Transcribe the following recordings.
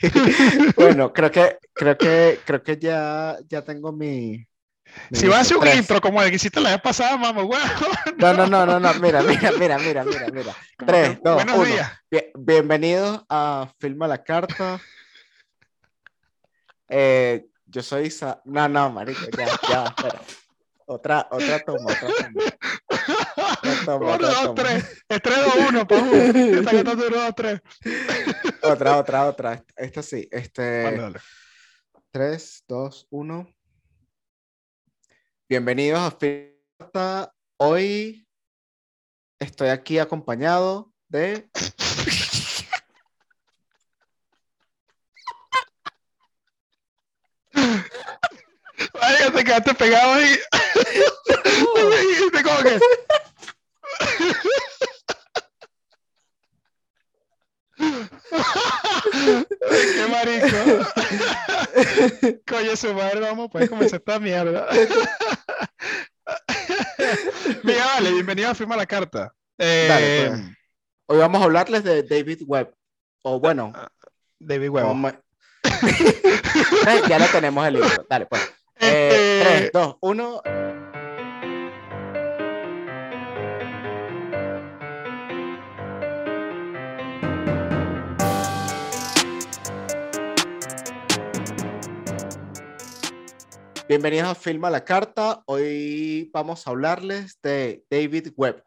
bueno, creo que, creo que, creo que ya, ya tengo mi. mi Si vas a hacer un intro como el que hiciste la vez pasada, mamá, bueno. No, no, no, no, no, mira, mira, mira, mira, mira, mira. Tres, dos, Buenos uno. días. Bien- bienvenidos a Filma la Carta. Eh, yo soy Isa. No, no, marico, ya, ya, espera. Otra, otra toma, otra toma. Otra toma, Uno, otra dos, toma. tres. Es tres, dos, uno, pa' uno. Esta que está uno, dos, tres. Otra, otra, otra. Esta sí. Este. Dale, dale. 3, 2, 1. Bienvenidos a Fiesta. Hoy estoy aquí acompañado de. Ay, ya te quedaste pegado ahí. Y dijiste como que. Qué marico. Coño, su madre, vamos, puedes comenzar esta mierda. Mira, vale, bienvenido a Firma la Carta. Eh, Dale, pues. Hoy vamos a hablarles de David Webb. O bueno, David como me- Eh, ya lo tenemos el libro. Dale, pues. Eh, Este, 3, 2, 1. Bienvenidos a Filma la Carta. Hoy vamos a hablarles de David Webb.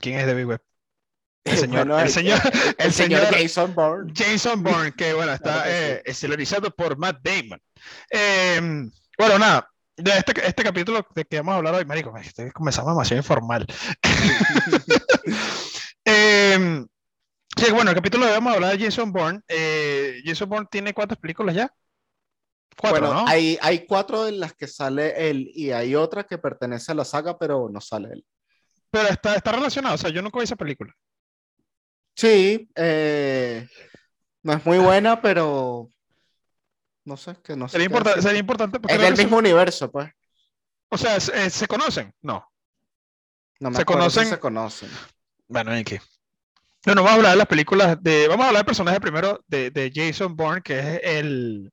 ¿Quién es David Webb? El señor, Bueno, el señor, el señor Jason Bourne. Jason Bourne, que bueno, está eh, estelarizado por Matt Damon. Eh, bueno, nada, de este, este capítulo de que vamos a hablar hoy, marico, comenzamos demasiado informal. Eh, sí, bueno, el capítulo de vamos a hablar de Jason Bourne. Eh, Jason Bourne tiene cuántas películas ya? Cuatro, Bueno, ¿no? hay, hay cuatro en las que sale él y hay otra que pertenece a la saga, pero no sale él. Pero está, está relacionado, o sea, yo nunca vi esa película. Sí, eh, no es muy buena, pero no sé, que no sé. Sería, importa- sería importante porque Es del mismo universo, pues. se- o sea, es- eh, ¿se conocen? No. No me ¿Se si conocen? se conocen. Bueno, ¿en qué? Bueno, vamos a hablar de las películas de. Vamos a hablar del personaje primero de, de Jason Bourne, que es el,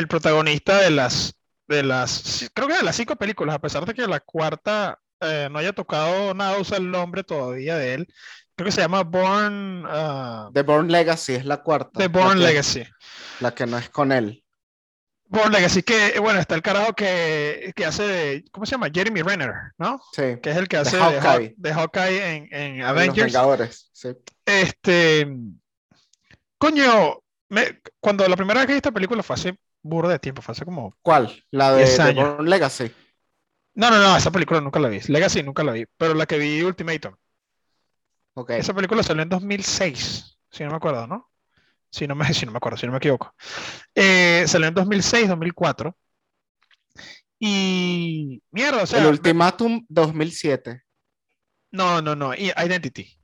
el protagonista de las, de las. Creo que de las cinco películas, a pesar de que la cuarta eh, no haya tocado nada, usa el nombre todavía de él. Creo que se llama Bourne. ah, The Bourne Legacy es la cuarta. The la que- Legacy. La que no es con él. Bourne Legacy, que bueno, está el carajo que, que hace. ¿Cómo se llama? Jeremy Renner, ¿no? Sí. Que es el que hace de, Haw- Hawkeye. de Hawkeye en, en en Los Avengers. Vengadores. Sí. Este, coño, me- cuando la primera vez que vi esta película fue hace burda de tiempo, fue hace como... ¿Cuál? La de 10 The años. Bourne Legacy. No, no, no, esa película nunca la vi. Legacy nunca la vi, pero la que vi Ultimatum. Ok. Esa película salió en 2006, si no me acuerdo, ¿no? Si no me, si no me acuerdo, si no me equivoco. Eh, salió en 2006, 2004. Y mierda, o sea, el Ultimatum 2007. no, no, no, y Identity.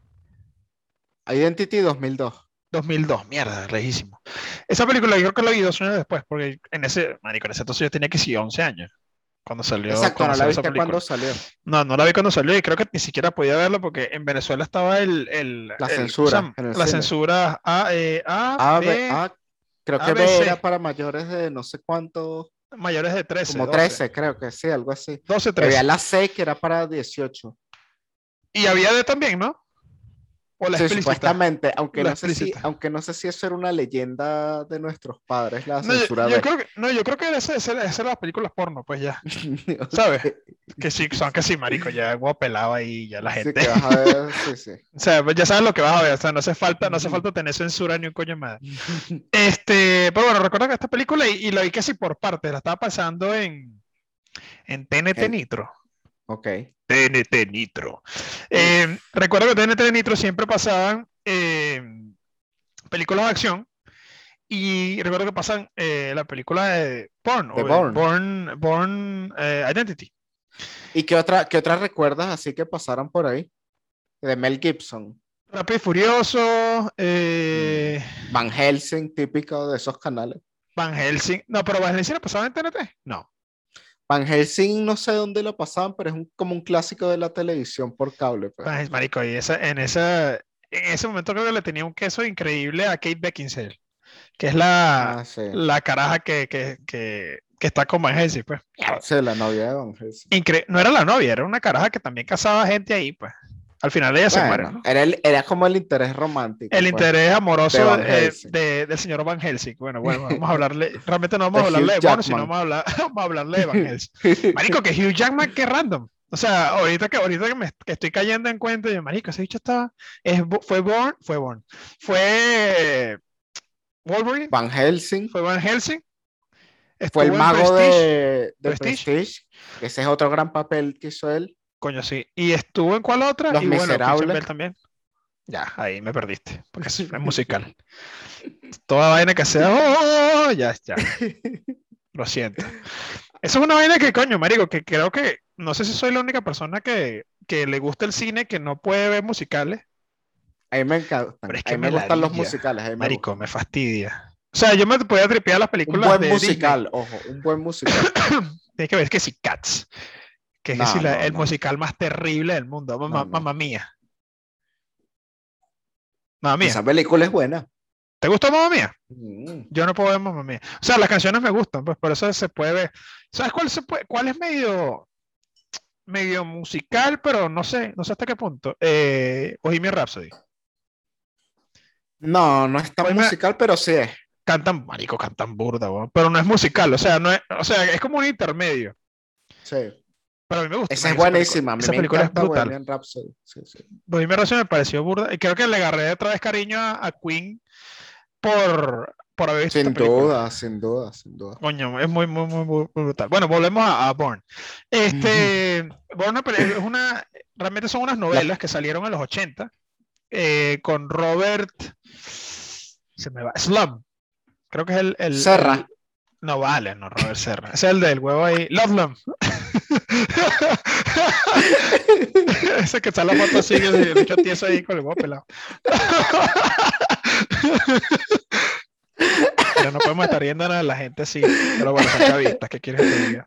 Identity 2002. 2002, mierda, lejísimo. Esa película yo creo que la vi dos años después, porque en ese, marico, en ese entonces yo tenía que sí 11 años. Cuando salió, Exacto, cuando no la salió esa viste cuando salió. No, no la vi cuando salió y creo que ni siquiera podía verlo porque en Venezuela estaba el, el- La el- censura La cine. censura A, eh, A, A, B, B, A, creo que B, era para mayores de no sé cuánto, mayores de 13, como 12, 13, creo que sí, algo así. 12, Y 13. Había la C que era para 18. Y había D también, ¿no? O la Sí, supuestamente, aunque La no, sé si, aunque no sé si eso era una leyenda de nuestros padres, la No, yo, censura yo creo que, no, yo creo que ese, ese, ese eran las películas porno, pues ya. ¿Sabes? Que sí, son que sí, marico, ya huevo pelado ahí, ya la Sí, gente. que vas a ver, sí, sí. O sea, pues ya sabes lo que vas a ver, o sea, no hace falta, no hace falta tener censura ni un coño más. Este, pero bueno, recuerdo que esta película, y, y la vi casi por partes, la estaba pasando en, en TNT En- Nitro. Ok. TNT Nitro. Eh, recuerdo que TNT Nitro siempre pasaban eh, películas de acción. Y recuerdo que pasan eh, la película de Born, De o. Bourne, Bourne, eh, Identity. ¿Y qué otra, qué otra recuerdas así que pasaron por ahí? De Mel Gibson. Rápido y Furioso, eh, Van Helsing, típico de esos canales. Van Helsing. No, pero Van Helsing la pasaba en TNT. No. Van Helsing no sé dónde lo pasaban, pero es un- como un clásico de la televisión por cable. pues. Helsing, marico, y esa, en esa, en ese momento creo que le tenía un queso increíble a Kate Beckinsale, que es la, Ah, sí. la caraja que, que, que, que está con Van Helsing, pues. Sí, la novia de Van Helsing. Incre- no era la novia, era una caraja que también casaba gente ahí, pues. Al final ella se muere, Bueno, ¿no? era, el- era como el interés romántico. El pues. interés amoroso de del señor Van Helsing. Bueno, bueno, vamos a hablarle, realmente no vamos a hablarle de Bond, sino vamos a, hablar, vamos a hablarle de Van Helsing. Marico, que Hugh Jackman, qué random. O sea, ahorita que, ahorita que, me, que estoy cayendo en cuenta, yo, marico, ese bicho estaba, es, fue Born, fue Born, fue Wolverine, Van Helsing fue Van Helsing, fue el mago Prestige, de, de Prestige. Prestige. que Ese es otro gran papel que hizo él. Coño, sí, y estuvo en cuál otra, Los y bueno, Miserables. Bale también. Ya, ahí me perdiste, porque es, es musical. Toda vaina que sea, oh, ya, ya. Lo siento. Eso es una vaina que, coño, marico, que creo que, no sé si soy la única persona que, que le gusta el cine que no puede ver musicales. A mí me. Pero es a mí me me gustan los musicales. a mí me Marico, me fastidia. O sea, yo me podía tripear las Un películas buen de Disney. musical, ojo, un buen musical. Tienes que ver que si Cats, que es No, no, el no. musical más terrible del mundo. Mamá, mamá mía. Mamá mía. Esa película es buena. ¿Te gustó Mamá mía? Mm. Yo no puedo ver Mamma Mía. O sea, las canciones me gustan, pues por eso se puede ver. ¿Sabes cuál se puede, cuál es medio, medio musical, pero no sé, no sé hasta qué punto? Eh, Bohemian Rhapsody. No, no es tan musical, pero sí es. Cantan, marico, cantan burda, pero no es musical, o sea, no es, o sea, es como un intermedio. Sí. Pero a mí me gusta. Esa es buenísima. Esa me película es encanta brutal. Bohemian Rhapsody. Sí, sí. Me pareció burda y creo que le agarré otra vez cariño a, a Queen por, por haber visto Sin duda, sin duda, sin duda. Coño, es muy, muy, muy, brutal. Bueno, volvemos a, a Bourne. Este, Bourne es una, realmente son unas novelas que salieron en los 80 eh, con Robert, se me va, Slum. Creo que es el, el- Serra. No vale, no Robert Serra. Es el del huevo ahí, Lovelam. Ese que está la foto así, el bicho tieso ahí con el huevo pelado. Ya no podemos estar riendo a la gente así, pero bueno, son chavistas, ¿qué quieres que te diga?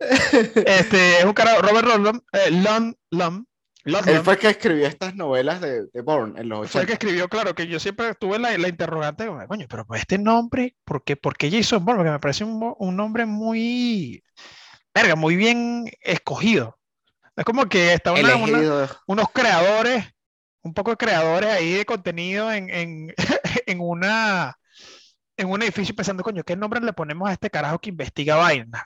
Este, es un carajo, Robert Ludlum, eh, Lum, Lum, Él fue el que escribió estas novelas de, de Bourne en los fue el que 80. escribió, claro, que yo siempre tuve la, la interrogante, coño, pero pues este nombre, ¿por qué, por qué Jason Bourne? Porque me parece un, un nombre muy, verga, muy bien escogido. Es como que Elegido. unos creadores, un poco de creadores ahí de contenido en, en, en una en un edificio pensando, coño, ¿qué nombre le ponemos a este carajo que investiga vainas?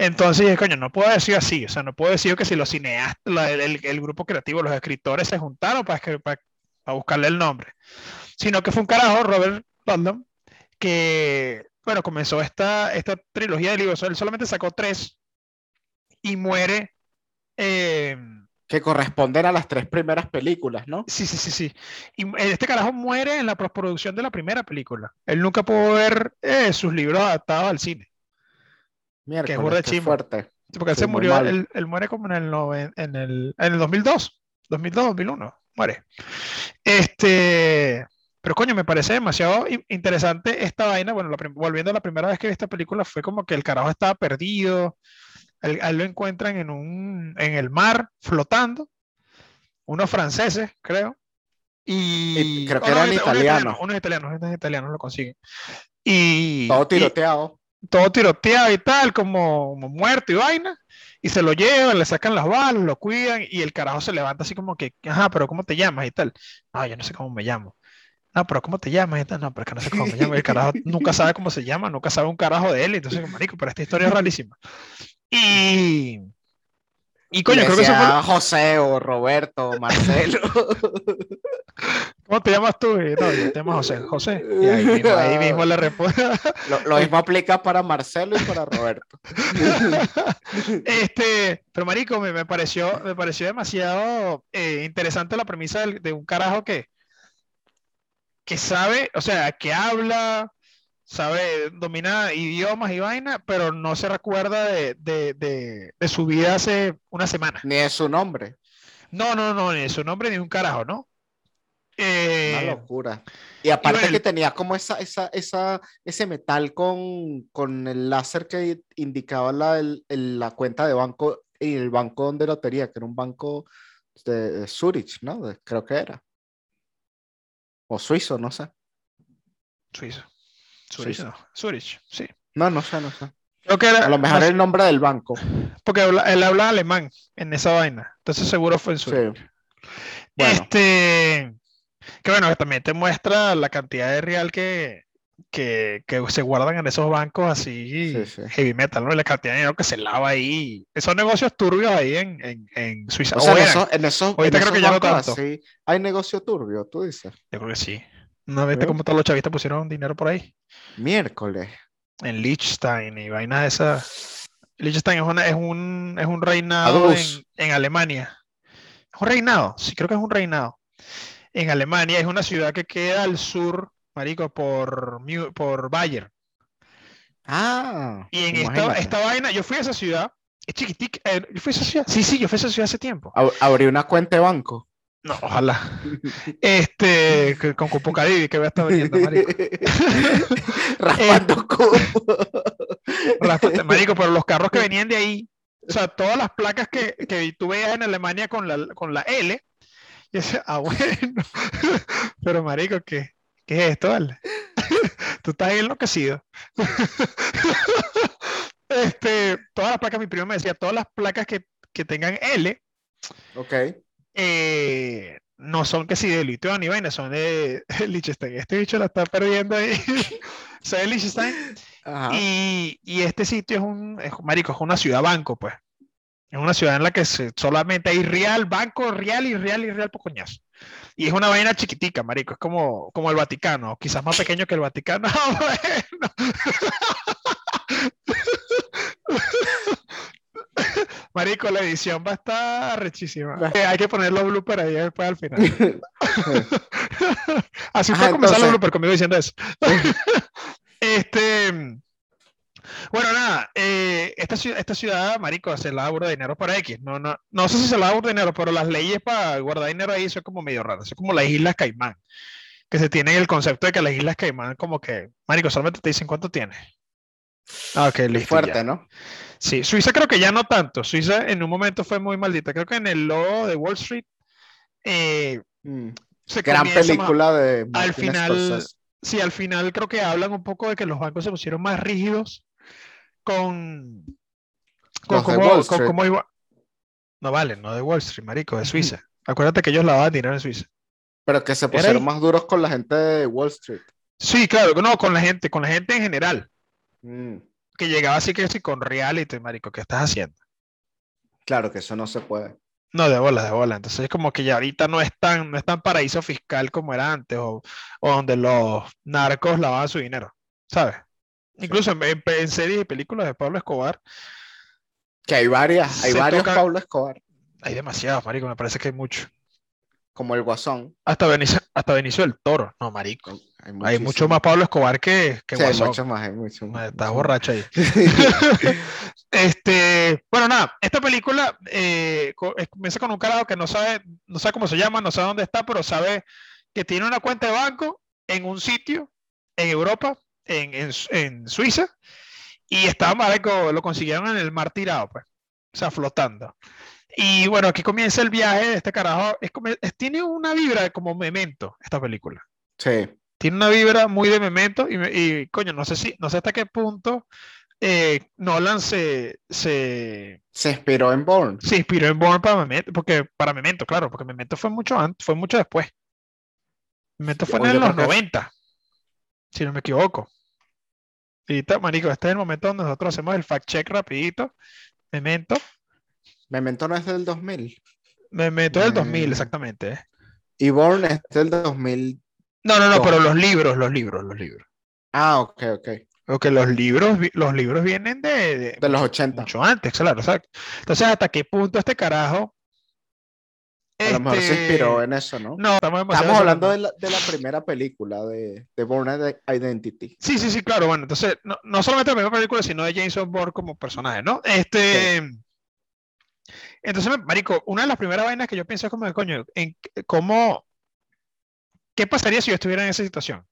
Entonces, coño, no puedo decir así, o sea, no puedo decir que si los cineastas, la- el, grupo creativo, los escritores se juntaron para, escri- para, para buscarle el nombre, sino que fue un carajo, Robert Ludlum, que, bueno, comenzó esta, esta trilogía de libros, él solamente sacó tres y muere. eh, Que corresponden a las tres primeras películas, ¿no? Sí, sí, sí, sí. Y este carajo muere en la postproducción de la primera película. Él nunca pudo ver eh, sus libros adaptados al cine. Miércoles, burda qué chimbo. fuerte. Sí, Porque él Sí, se murió, él, él muere como en el, noven- en el, en el 2002, 2002, 2001, muere. Este, pero coño, me parece demasiado in- interesante esta vaina. Bueno, la volviendo a la primera vez que vi esta película, fue como que el carajo estaba perdido. Él, lo encuentran en un, en el mar, flotando. Unos franceses, creo. Y, Y creo que no, eran unos italianos. Unos italianos, unos italianos lo consiguen. Y, Todo tiroteado. Todo tiroteado y tal, como, como muerto y vaina, y se lo llevan, le sacan las balas, lo cuidan, y el carajo se levanta así como que, ajá, pero ¿cómo te llamas? y tal. No, yo no sé cómo me llamo. No, pero ¿cómo te llamas? y tal. No, pero es que no sé cómo me llamo. Y el carajo nunca sabe cómo se llama, nunca sabe un carajo de él, entonces, marico, pero esta historia es rarísima. Y, y coño, Le creo que eso fue, José o Roberto, Marcelo. ¿cómo te llamas tú? Y, no, yo te llamo José, José. Y ahí mismo, ahí mismo le responde. lo, lo mismo aplica para Marcelo y para Roberto. Este, pero marico, me, me pareció, me pareció demasiado eh, interesante la premisa del- de un carajo que, que sabe, o sea, que habla, sabe, domina idiomas y vaina, pero no se recuerda de, de- de- de su vida hace una semana. Ni es su nombre. No, no, no, ni su nombre ni un carajo, ¿no? Una Eh, locura. Y aparte bueno, que tenía como esa, esa, esa, ese metal con, con el láser que indicaba la, el- la cuenta de banco y el banco de lotería, que era un banco de, de Zurich, ¿no? De- creo que era. O suizo, no sé. Suizo. Zurich, no. Zurich, sí. No, no sé, no sé. Creo que era, A lo mejor no el nombre del banco. porque habla- él habla alemán en esa vaina. Entonces seguro fue en Zurich. Sí. Bueno, Este, que bueno, que también te muestra la cantidad de real que, que, que se guardan en esos bancos así, Sí, sí. heavy metal, ¿no? Y la cantidad de dinero que se lava ahí. Esos negocios turbios ahí en, en, en Suiza. o sea, O en eran. esos, en esos, Ahorita en creo que esos ya no tanto. así hay negocio turbio, tú dices. Yo creo que sí. ¿No viste cómo todos los chavistas pusieron dinero por ahí? Miércoles. En Liechtenstein y vainas de esas. Liechtenstein es, una, es, un, es un reinado en, Alemania. ¿Es un reinado? Sí, creo que es un reinado. En Alemania es una ciudad que queda al sur, marico, por, por Bayern. Ah, Y en esta, esta vaina, yo fui a esa ciudad, es chiquitica. eh, yo fui a esa ciudad. Sí, sí, yo fui a esa ciudad hace tiempo. Ab- Abrí una cuenta de banco. No, ojalá. Este, con Cupo Caribe, que voy a estar vendiendo, marico. Raspando cubo. Ráspate, marico, pero los carros que venían de ahí, o sea, todas las placas que, que tú veías en Alemania con la, con la L, y decía, ah, bueno, pero marico, ¿qué, qué es esto, vale? Tú estás enloquecido. Este, todas las placas, mi primo me decía, todas las placas que, que tengan L, Ok. Eh, no son que si de litio ni vaina, son de Liechtenstein. Este bicho la está perdiendo ahí. Soy de Liechtenstein. Y, y este sitio es un, es, marico, es una ciudad banco, pues. Es una ciudad en la que se- solamente hay real, banco, real y real y real por coñazo. Y es una vaina chiquitica, marico. Es como, como el Vaticano, quizás más pequeño que el Vaticano. Bueno. Marico, la edición va a estar rechísima. Eh, hay que poner los bloopers ahí después al final. Así Ajá, fue comenzar los bloopers conmigo diciendo eso. este, bueno, nada, eh, esta, ciudad, esta ciudad, marico, se la da burda de dinero para X. No, no, no sé si se la da burda de dinero, pero las leyes para guardar dinero ahí son como medio raras. Son como las Islas Caimán, que se tiene el concepto de que las Islas Caimán como que, marico, solamente te dicen cuánto tienes. Ah, ok, listo. Fuerte, ya. ¿no? Sí, Suiza creo que ya no tanto. Suiza en un momento fue muy maldita. Creo que en el logo de Wall Street eh, Mm. se Gran más- película de al final, Scorsese. sí, al final creo que hablan un poco de que los bancos se pusieron más rígidos con, con cómo, iba. No vale, no de Wall Street, marico, de Suiza. Acuérdate que ellos lavaban dinero en Suiza. Pero que se pusieron más duros con la gente de Wall Street. Sí, claro, no, con la gente, con la gente en general, Mm. Que llegaba así que sí con reality, marico, ¿qué estás haciendo? Claro que eso no se puede. No, de bola, de bola. Entonces es como que ya ahorita no es tan, no es tan paraíso fiscal como era antes, o, o donde los narcos lavaban su dinero, ¿sabes? Incluso en, en- en series y películas de Pablo Escobar Que hay varias, hay varios toca- Pablo Escobar, hay demasiados, marico, me parece que hay mucho. Como el Guasón. Hasta Benicio, hasta Benicio del Toro, no, marico. Hay, Hay mucho más Pablo Escobar que, que Sí, hay Guasón. más, hay más, Estás borracho ahí. Este, bueno, nada, esta película eh, comienza con un carajo que no sabe, no sabe cómo se llama, no sabe dónde está, pero sabe que tiene una cuenta de banco en un sitio en Europa, en, en, en Suiza, y estaba marico, lo consiguieron en el mar tirado, pues, o sea, flotando. Y bueno, aquí comienza el viaje de este carajo. Es como- es- tiene una vibra como memento esta película. Sí, Tiene una vibra muy de memento y, coño, no sé si, no sé hasta qué punto eh, Nolan se, se, se inspiró en Bourne. se inspiró en Bourne para Memento, porque, para Memento, claro, porque Memento fue mucho antes, fue mucho después. Memento fue en los creo que- 90, si no me equivoco. Y ahorita, marico, este es el momento donde nosotros hacemos el fact check rapidito. Memento, Memento no es del 2000. Memento del 2000, Mm. exactamente. ¿eh? Y Bourne es del 2000. No, no, no, pero los libros, los libros, los libros. Ah, ok, ok. Porque los libros, los libros vienen de, de- De los 80. mucho antes, claro, exacto. Entonces, ¿hasta qué punto este carajo? A lo mejor se este, inspiró en eso, ¿no? No, estamos Estamos hablando de la, de la primera película de, de Bourne Identity. Sí, sí, sí, claro. Bueno, entonces, no, no solamente la primera película, sino de Jason Bourne como personaje, ¿no? Este. Entonces, marico, una de las primeras vainas que yo pienso es como de coño, en qué- cómo. ¿Qué pasaría si yo estuviera en esa situación?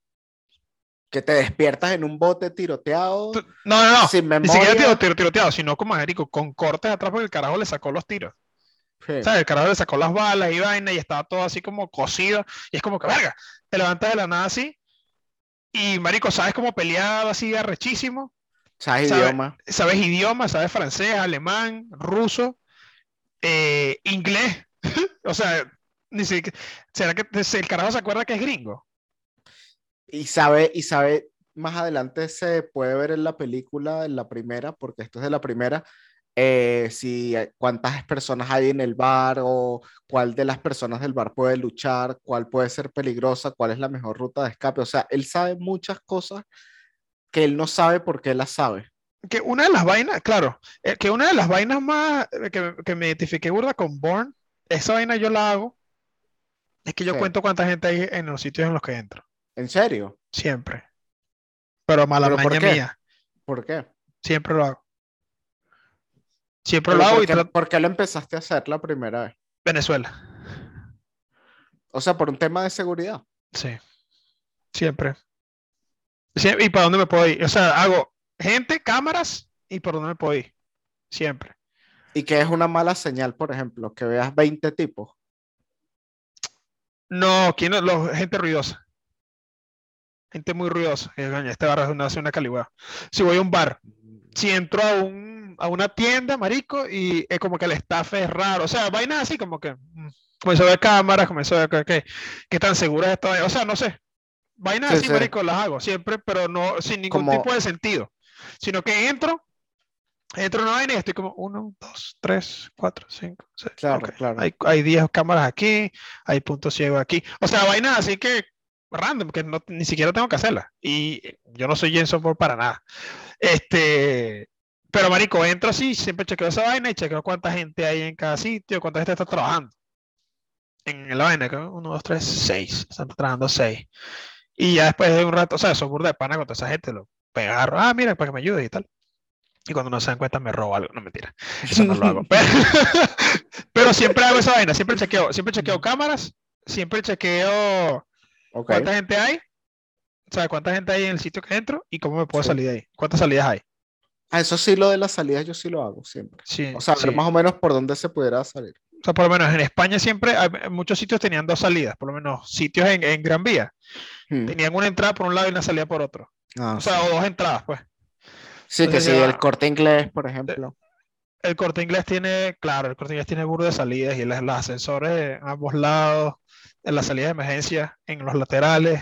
Que te despiertas en un bote tiroteado, Tú- No, no, no. sin Ni siquiera memoria. tiro, tiro- tiroteado, sino como marico, con cortes atrás porque el carajo le sacó los tiros. Sí. ¿Sabes? El carajo le sacó las balas y vaina y estaba todo así como cocido. Y es como que, verga, te levantas de la nada así. Y marico, ¿sabes cómo pelear así arrechísimo? ¿Sabes ¿Sabe? idioma? Sabes idiomas, sabes francés, alemán, ruso, eh, inglés. o sea, ni siquiera, ¿será que el carajo se acuerda que es gringo? Y sabe, y sabe, más adelante se puede ver en la película, en la primera, porque esto es de la primera, eh, si cuántas personas hay en el bar o cuál de las personas del bar puede luchar, cuál puede ser peligrosa, cuál es la mejor ruta de escape. O sea, él sabe muchas cosas que él no sabe porque él las sabe. Que una de las vainas, claro, eh, que una de las vainas más eh, que, que me identifiqué burda con Born, esa vaina yo la hago, es que yo Sí. cuento cuánta gente hay en los sitios en los que entro, ¿En serio? siempre. Pero mala ¿Pero por qué? mía, ¿Por qué? siempre lo hago. Siempre Pero lo hago ¿por y qué, trato- por qué lo empezaste a hacer la primera vez? Venezuela, O sea, por un tema de seguridad. sí, siempre. Sie- ¿Y para dónde me puedo ir? O sea, hago gente, cámaras y por dónde me puedo ir, siempre. Y que es una mala señal, por ejemplo, que veas 20 tipos. No, ¿quién? Los- gente ruidosa. Gente muy ruidosa. Eh, Este bar es una, es una caligüeva. Si voy a un bar, si entro a, un, a una tienda, marico, y es como que el staff es raro. O sea, vainas así como que mm, comenzó a ver cámaras, comenzó a ver que, que, que tan seguras está. O sea, no sé. Vainas Sí, así, sí. marico, las hago siempre, pero no sin ningún Como- tipo de sentido. Sino que entro, entro en una vaina y estoy como uno, dos, tres, cuatro, cinco, seis. Claro, ok. claro. Hay, hay 10 cámaras aquí, hay puntos ciegos aquí. O sea, vainas así que random, que no, ni siquiera tengo que hacerlas. Y yo no soy Jenson Ford para nada. Este, pero marico, entro así, siempre chequeo esa vaina y chequeo cuánta gente hay en cada sitio, cuánta gente está trabajando. En la vaina, que uno, dos, tres, seis. Están trabajando seis. Y ya después de un rato, o sea, eso es burda de pana con toda esa gente, pegaron, ah, mira, para que me ayude y tal. Y cuando no se dan cuenta me robo algo, no mentira. Eso no lo hago. Pero, pero siempre hago esa vaina, siempre chequeo, siempre chequeo cámaras, siempre chequeo cuánta gente hay, o sea, cuánta gente hay en el sitio que entro y cómo me puedo Sí. salir de ahí. ¿Cuántas salidas hay? Ah, eso sí, lo de las salidas yo sí lo hago siempre. Sí, O sea, ver más o menos por dónde se pudiera salir. O sea, por lo menos en España siempre, hay- muchos sitios tenían dos salidas, por lo menos sitios en, en Gran Vía, Hmm. tenían una entrada por un lado y una salida por otro. Ah, O sea, sí. o dos entradas, pues. Sí, que sí, ya- el corte inglés, por ejemplo. El corte inglés tiene, claro, el corte inglés tiene burro de salidas y las- los ascensores en ambos lados, en la salida de emergencia, en los laterales.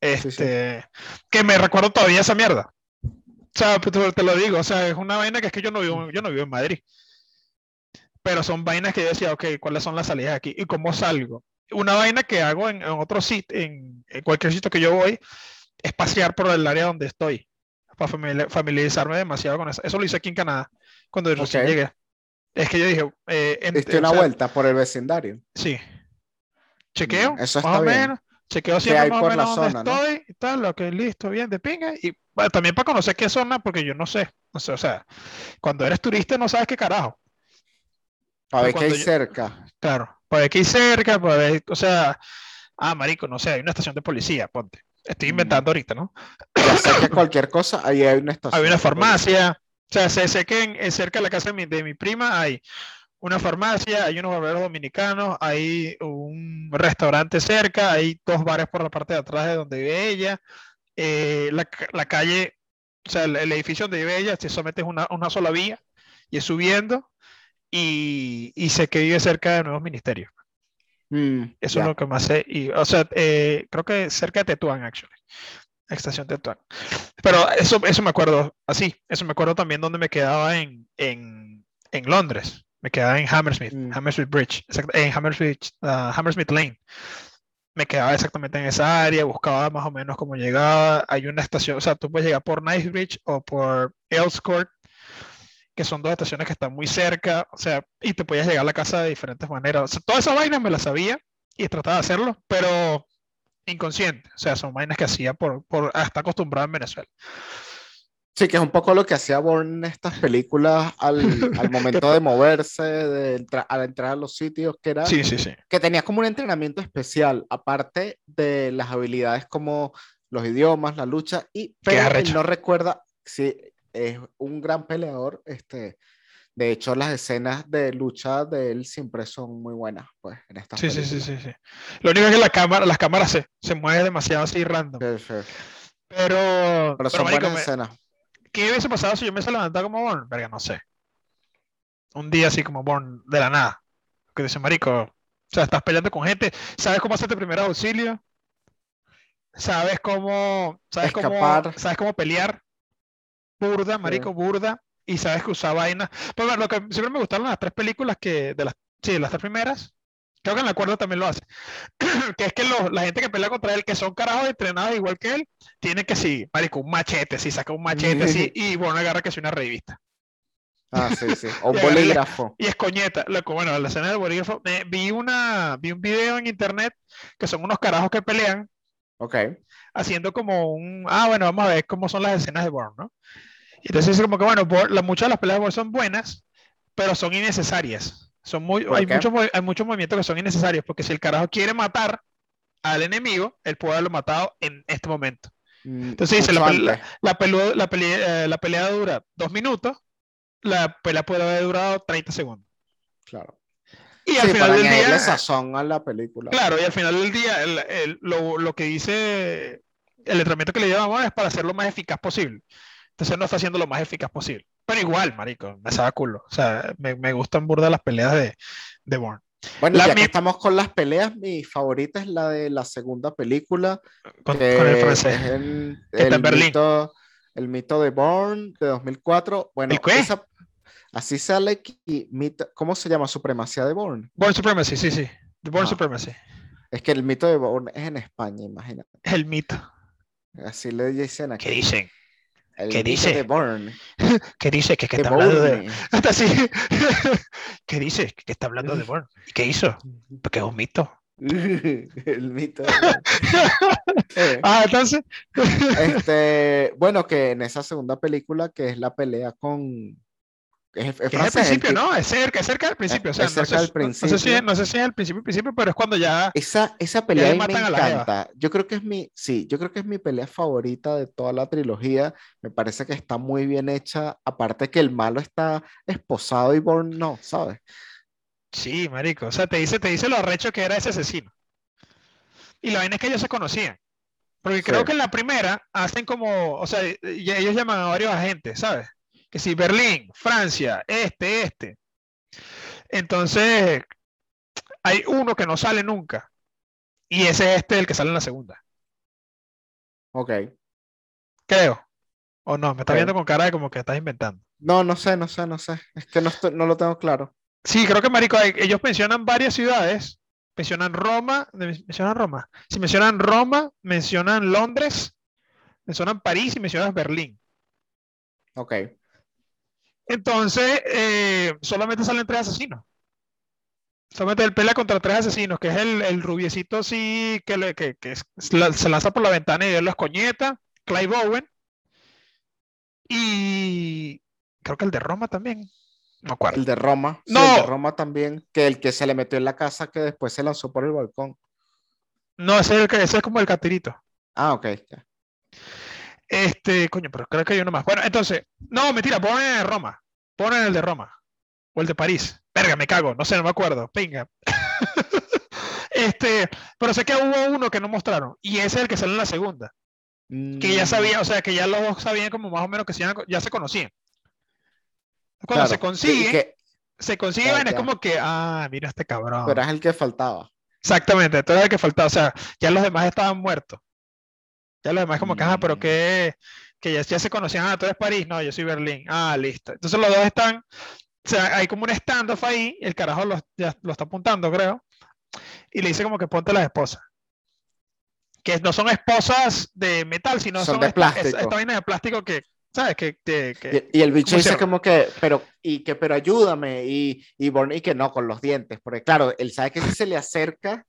Sí, sí. Este, que me recuerdo todavía esa mierda. O sea, pues, te, te lo digo, o sea, es una vaina que es que yo no vivo, yo no vivo en Madrid. Pero son vainas que yo decía, ok, ¿cuáles son las salidas aquí? ¿Y cómo salgo? Una vaina que hago en, en otro sitio, en, en cualquier sitio que yo voy, es pasear por el área donde estoy, para famili- familiarizarme demasiado con eso. Eso lo hice aquí en Canadá, cuando recién Ok. llegué. Es que yo dije, eh, en- Diste o una sea, vuelta por el vecindario. Sí. Chequeo, Mm, eso más está o bien. menos. Chequeo siempre hay más o menos dónde zona, ¿no? estoy y tal, lo que listo, bien, de pinga. Y bueno, también para conocer qué zona, porque yo no sé. O sea, o sea, cuando eres turista no sabes qué carajo. Para ver qué hay yo- cerca. Claro, para ver qué hay cerca, para ver, o sea, ah, marico, no sé, hay una estación de policía, ponte. Estoy Mm. inventando ahorita, ¿no? Ya sé que cualquier cosa, ahí hay una estación. Hay una farmacia, o sea, sé, sé que en, en cerca de la casa de mi, de mi prima hay una farmacia, hay unos barberos dominicanos, hay un restaurante cerca, hay dos bares por la parte de atrás de donde vive ella, eh, la, la calle, o sea, el, el edificio donde vive ella, si solamente es una, una sola vía y es subiendo, y, y sé que vive cerca de nuevos ministerios. Mm, Eso es lo que más sé. Y, o sea, eh, creo que cerca de Tetuán, actually. Estación Tetuán. Pero eso, eso me acuerdo así. Eso me acuerdo también donde me quedaba en, en, en Londres. Me quedaba en Hammersmith, Mm. Hammersmith Bridge, en Hammersmith, ah, Hammersmith Lane. Me quedaba exactamente en esa área, buscaba más o menos cómo llegaba. Hay una estación, o sea, tú puedes llegar por Knightsbridge o por Earls Court, que son dos estaciones que están muy cerca, o sea, y te podías llegar a la casa de diferentes maneras. O sea, todas esas vainas me las sabía y trataba de hacerlo, pero inconsciente. O sea, son vainas que hacía por, por hasta acostumbrado en Venezuela. Sí, que es un poco lo que hacía Bourne en estas películas al, al momento de moverse, de entrar, al entrar a los sitios, que era Sí, sí, sí. que tenía como un entrenamiento especial, aparte de las habilidades como los idiomas, la lucha, y pero él no recuerda, sí, es un gran peleador, este, De hecho, las escenas de lucha de él siempre son muy buenas, pues, en estas Sí, sí, sí, sí, sí. Lo único es que la cámara, las cámaras se, se mueven demasiado así random. Sí, sí. Pero, Pero pero son marico, buenas me- escenas. ¿qué hubiese pasado si yo me hubiese levantado como Born? Verga, no sé. Un día así como Born de la nada. Que dice, marico, o sea, estás peleando con gente, ¿sabes cómo hacerte primer auxilio? ¿Sabes cómo, sabes cómo, Escapar. sabes cómo pelear? Burda, marico, burda. Y sabes que usa vaina. Pero bueno, lo que siempre me gustaron las tres películas que, de las, sí, las tres primeras, creo que en la cuarta también lo hace. que es que los- la gente que pelea contra él, que son carajos entrenados igual que él, tiene que sí, marico, un machete, sí, saca un machete así, y bueno, agarra que es una revista. Ah, sí, sí. O un bolígrafo. Y es coñeta, loco, bueno, la escena del bolígrafo, me- vi una, vi un video en internet que son unos carajos que pelean Ok. haciendo como un, ah, bueno, vamos a ver cómo son las escenas de Bourne, ¿no? Y entonces dice como que, bueno, la- muchas de las peleas de son buenas, pero son innecesarias. Son muy, ¿Por hay muchos, hay muchos movimientos que son innecesarios, porque si el carajo quiere matar al enemigo, él puede haberlo matado en este momento. Mm, Entonces dice, la, la, la pelu- la peli- eh, la pelea dura dos minutos, la pelea puede haber durado 30 segundos. Claro. Y al Sí, final del día, sazón a la película. claro, y al final del día, el- el- lo, lo que dice el entrenamiento que le llevamos es para hacerlo lo más eficaz posible. Entonces no está haciendo lo más eficaz posible. Pero igual, marico, me sabe culo. O sea, me, me gustan burda las peleas de, de Bourne. Bueno, La ya mi- que estamos con las peleas, mi favorita es la de la segunda película, Con, que con el francés. es el, Que está en el Berlín. mito, el mito de Bourne de 2004. Bueno, ¿El qué? esa- así sale aquí, mito- ¿cómo se llama? Supremacía de Bourne. Bourne Supremacy, sí, sí. The Bourne Ajá. Supremacy. Es que el mito de Bourne es en España, imagínate. El mito. Así le dicen aquí. ¿Qué dicen? El qué dice? de Bourne. ¿Qué dice? Que, que está hablando de... Hasta así. ¿Qué dice? Que está hablando de Bourne. ¿Y qué hizo? Porque es un mito. el mito de Ah, entonces. Este, bueno, que en esa segunda película, que es la pelea con. Es, es Que es el principio, que- ¿no? Es cerca, es cerca del principio. O sea, es no cerca sé, del no- no sé si es, principio. no sé si es el principio, principio, pero es cuando ya. Esa, esa pelea me encanta. Yo creo que es mi, sí, yo creo que es mi pelea favorita de toda la trilogía. Me parece que está muy bien hecha. Aparte que el malo está esposado y Bourne no, ¿sabes? Sí, marico. O sea, te dice, te dice lo arrecho que era ese asesino. Y la vaina es que ellos se conocían. Porque creo Sí. que en la primera hacen como, o sea, ellos llaman a varios agentes, ¿sabes? Que si Berlín, Francia, este, este. Entonces, hay uno que no sale nunca. Y ese es este el que sale en la segunda. Ok. Creo. O no, me está viendo con cara de como que estás inventando. No, no sé, no sé, no sé. Es que no, estoy- no lo tengo claro. Sí, creo que marico, ellos mencionan varias ciudades. Mencionan Roma, mencionan Roma. Si mencionan Roma, mencionan Londres, mencionan París y mencionan Berlín. Ok. Entonces, eh, solamente salen tres asesinos. Solamente él pelea contra tres asesinos, que es el, el rubiecito así que, le- que, que es- la- se lanza por la ventana y él los coñeta, Clive Bowen. Y creo que el de Roma también. No acuerdo. El de Roma. sí, No. el de Roma también. Que el que se le metió en la casa que después se lanzó por el balcón. No, ese es, el que- ese es como el catirito. Ah, ok. Este, coño, pero creo que hay uno más. Bueno, entonces, no, mentira, ponen el de Roma. Ponen el de Roma. O el de París. Verga, me cago, no sé, no me acuerdo. Venga. Este, pero sé que hubo uno que no mostraron. Y ese es el que sale en la segunda. Que ya Mm, sabía, o sea, que ya los dos sabían como más o menos que se iban a co- ya se conocían. Cuando se claro, que- se consiguen, Ya, es ya. como que, ah, mira este cabrón. pero es el que faltaba. Exactamente, todo el que faltaba. O sea, ya los demás estaban muertos. Ya los demás como que, ah, pero Mm. que, que ya, ya se conocían, ah, tú eres París, no, yo soy Berlín. Ah, listo. Entonces los dos están, o sea, hay como un standoff ahí, el carajo lo, ya lo está apuntando, creo, y le dice como que ponte las esposas. Que no son esposas de metal, sino Son son, de esta, plástico. esta vaina de plástico que, ¿sabes? Que, que- que- Y, y el bicho ¿cómo dice como que, pero, y que, pero ayúdame, y, y y que no, con los dientes, porque claro, él sabe que si se le acerca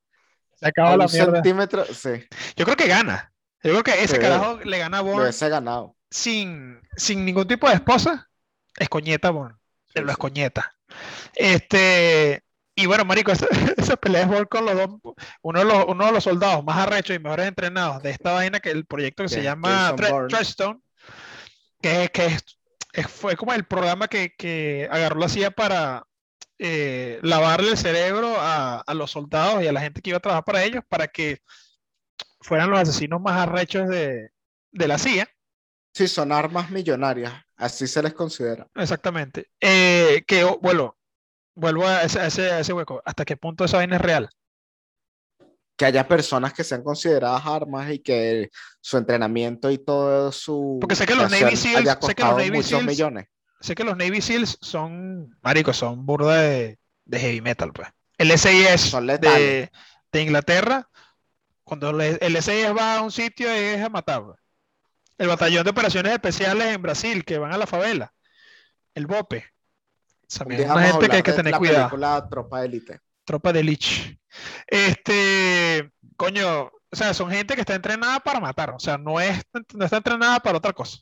se acaba la mierda. centímetro, sí, Yo creo que gana. Yo creo que ese Sí. carajo le gana a hubiese ganado. sin, sin ningún tipo de esposa, es coñeta, Bourne. Sí, lo es sí. coñeta. Este, y bueno, marico, esa, esa pelea es Bourne con los dos, uno de los, uno de los soldados más arrechos y mejores entrenados de esta vaina que el proyecto que se llama. Treadstone, que es, que es fue como el programa que, que agarró la CIA para eh, lavarle el cerebro a, a, los soldados y a la gente que iba a trabajar para ellos para que fueran los asesinos más arrechos de, de la CIA. Sí, son armas millonarias, así se les considera. Exactamente. Eh, que, bueno, vuelvo a ese, a ese, a ese hueco. ¿Hasta qué punto esa vaina es real? que haya personas que sean consideradas armas y que su entrenamiento y todo su porque sé que los Navy Seals sé que los Navy Seals, millones sé que los Navy Seals son maricos son burda de, de, heavy metal pues el SIS de, de, Inglaterra cuando el SIS va a un sitio es a matar pues. el batallón de operaciones especiales en Brasil que van a la favela el BOPE también es una gente que hay que tener cuidado la tropa élite tropa de Lich. Este, coño, o sea, son gente que está entrenada para matar, o sea, no, es, no está entrenada para otra cosa.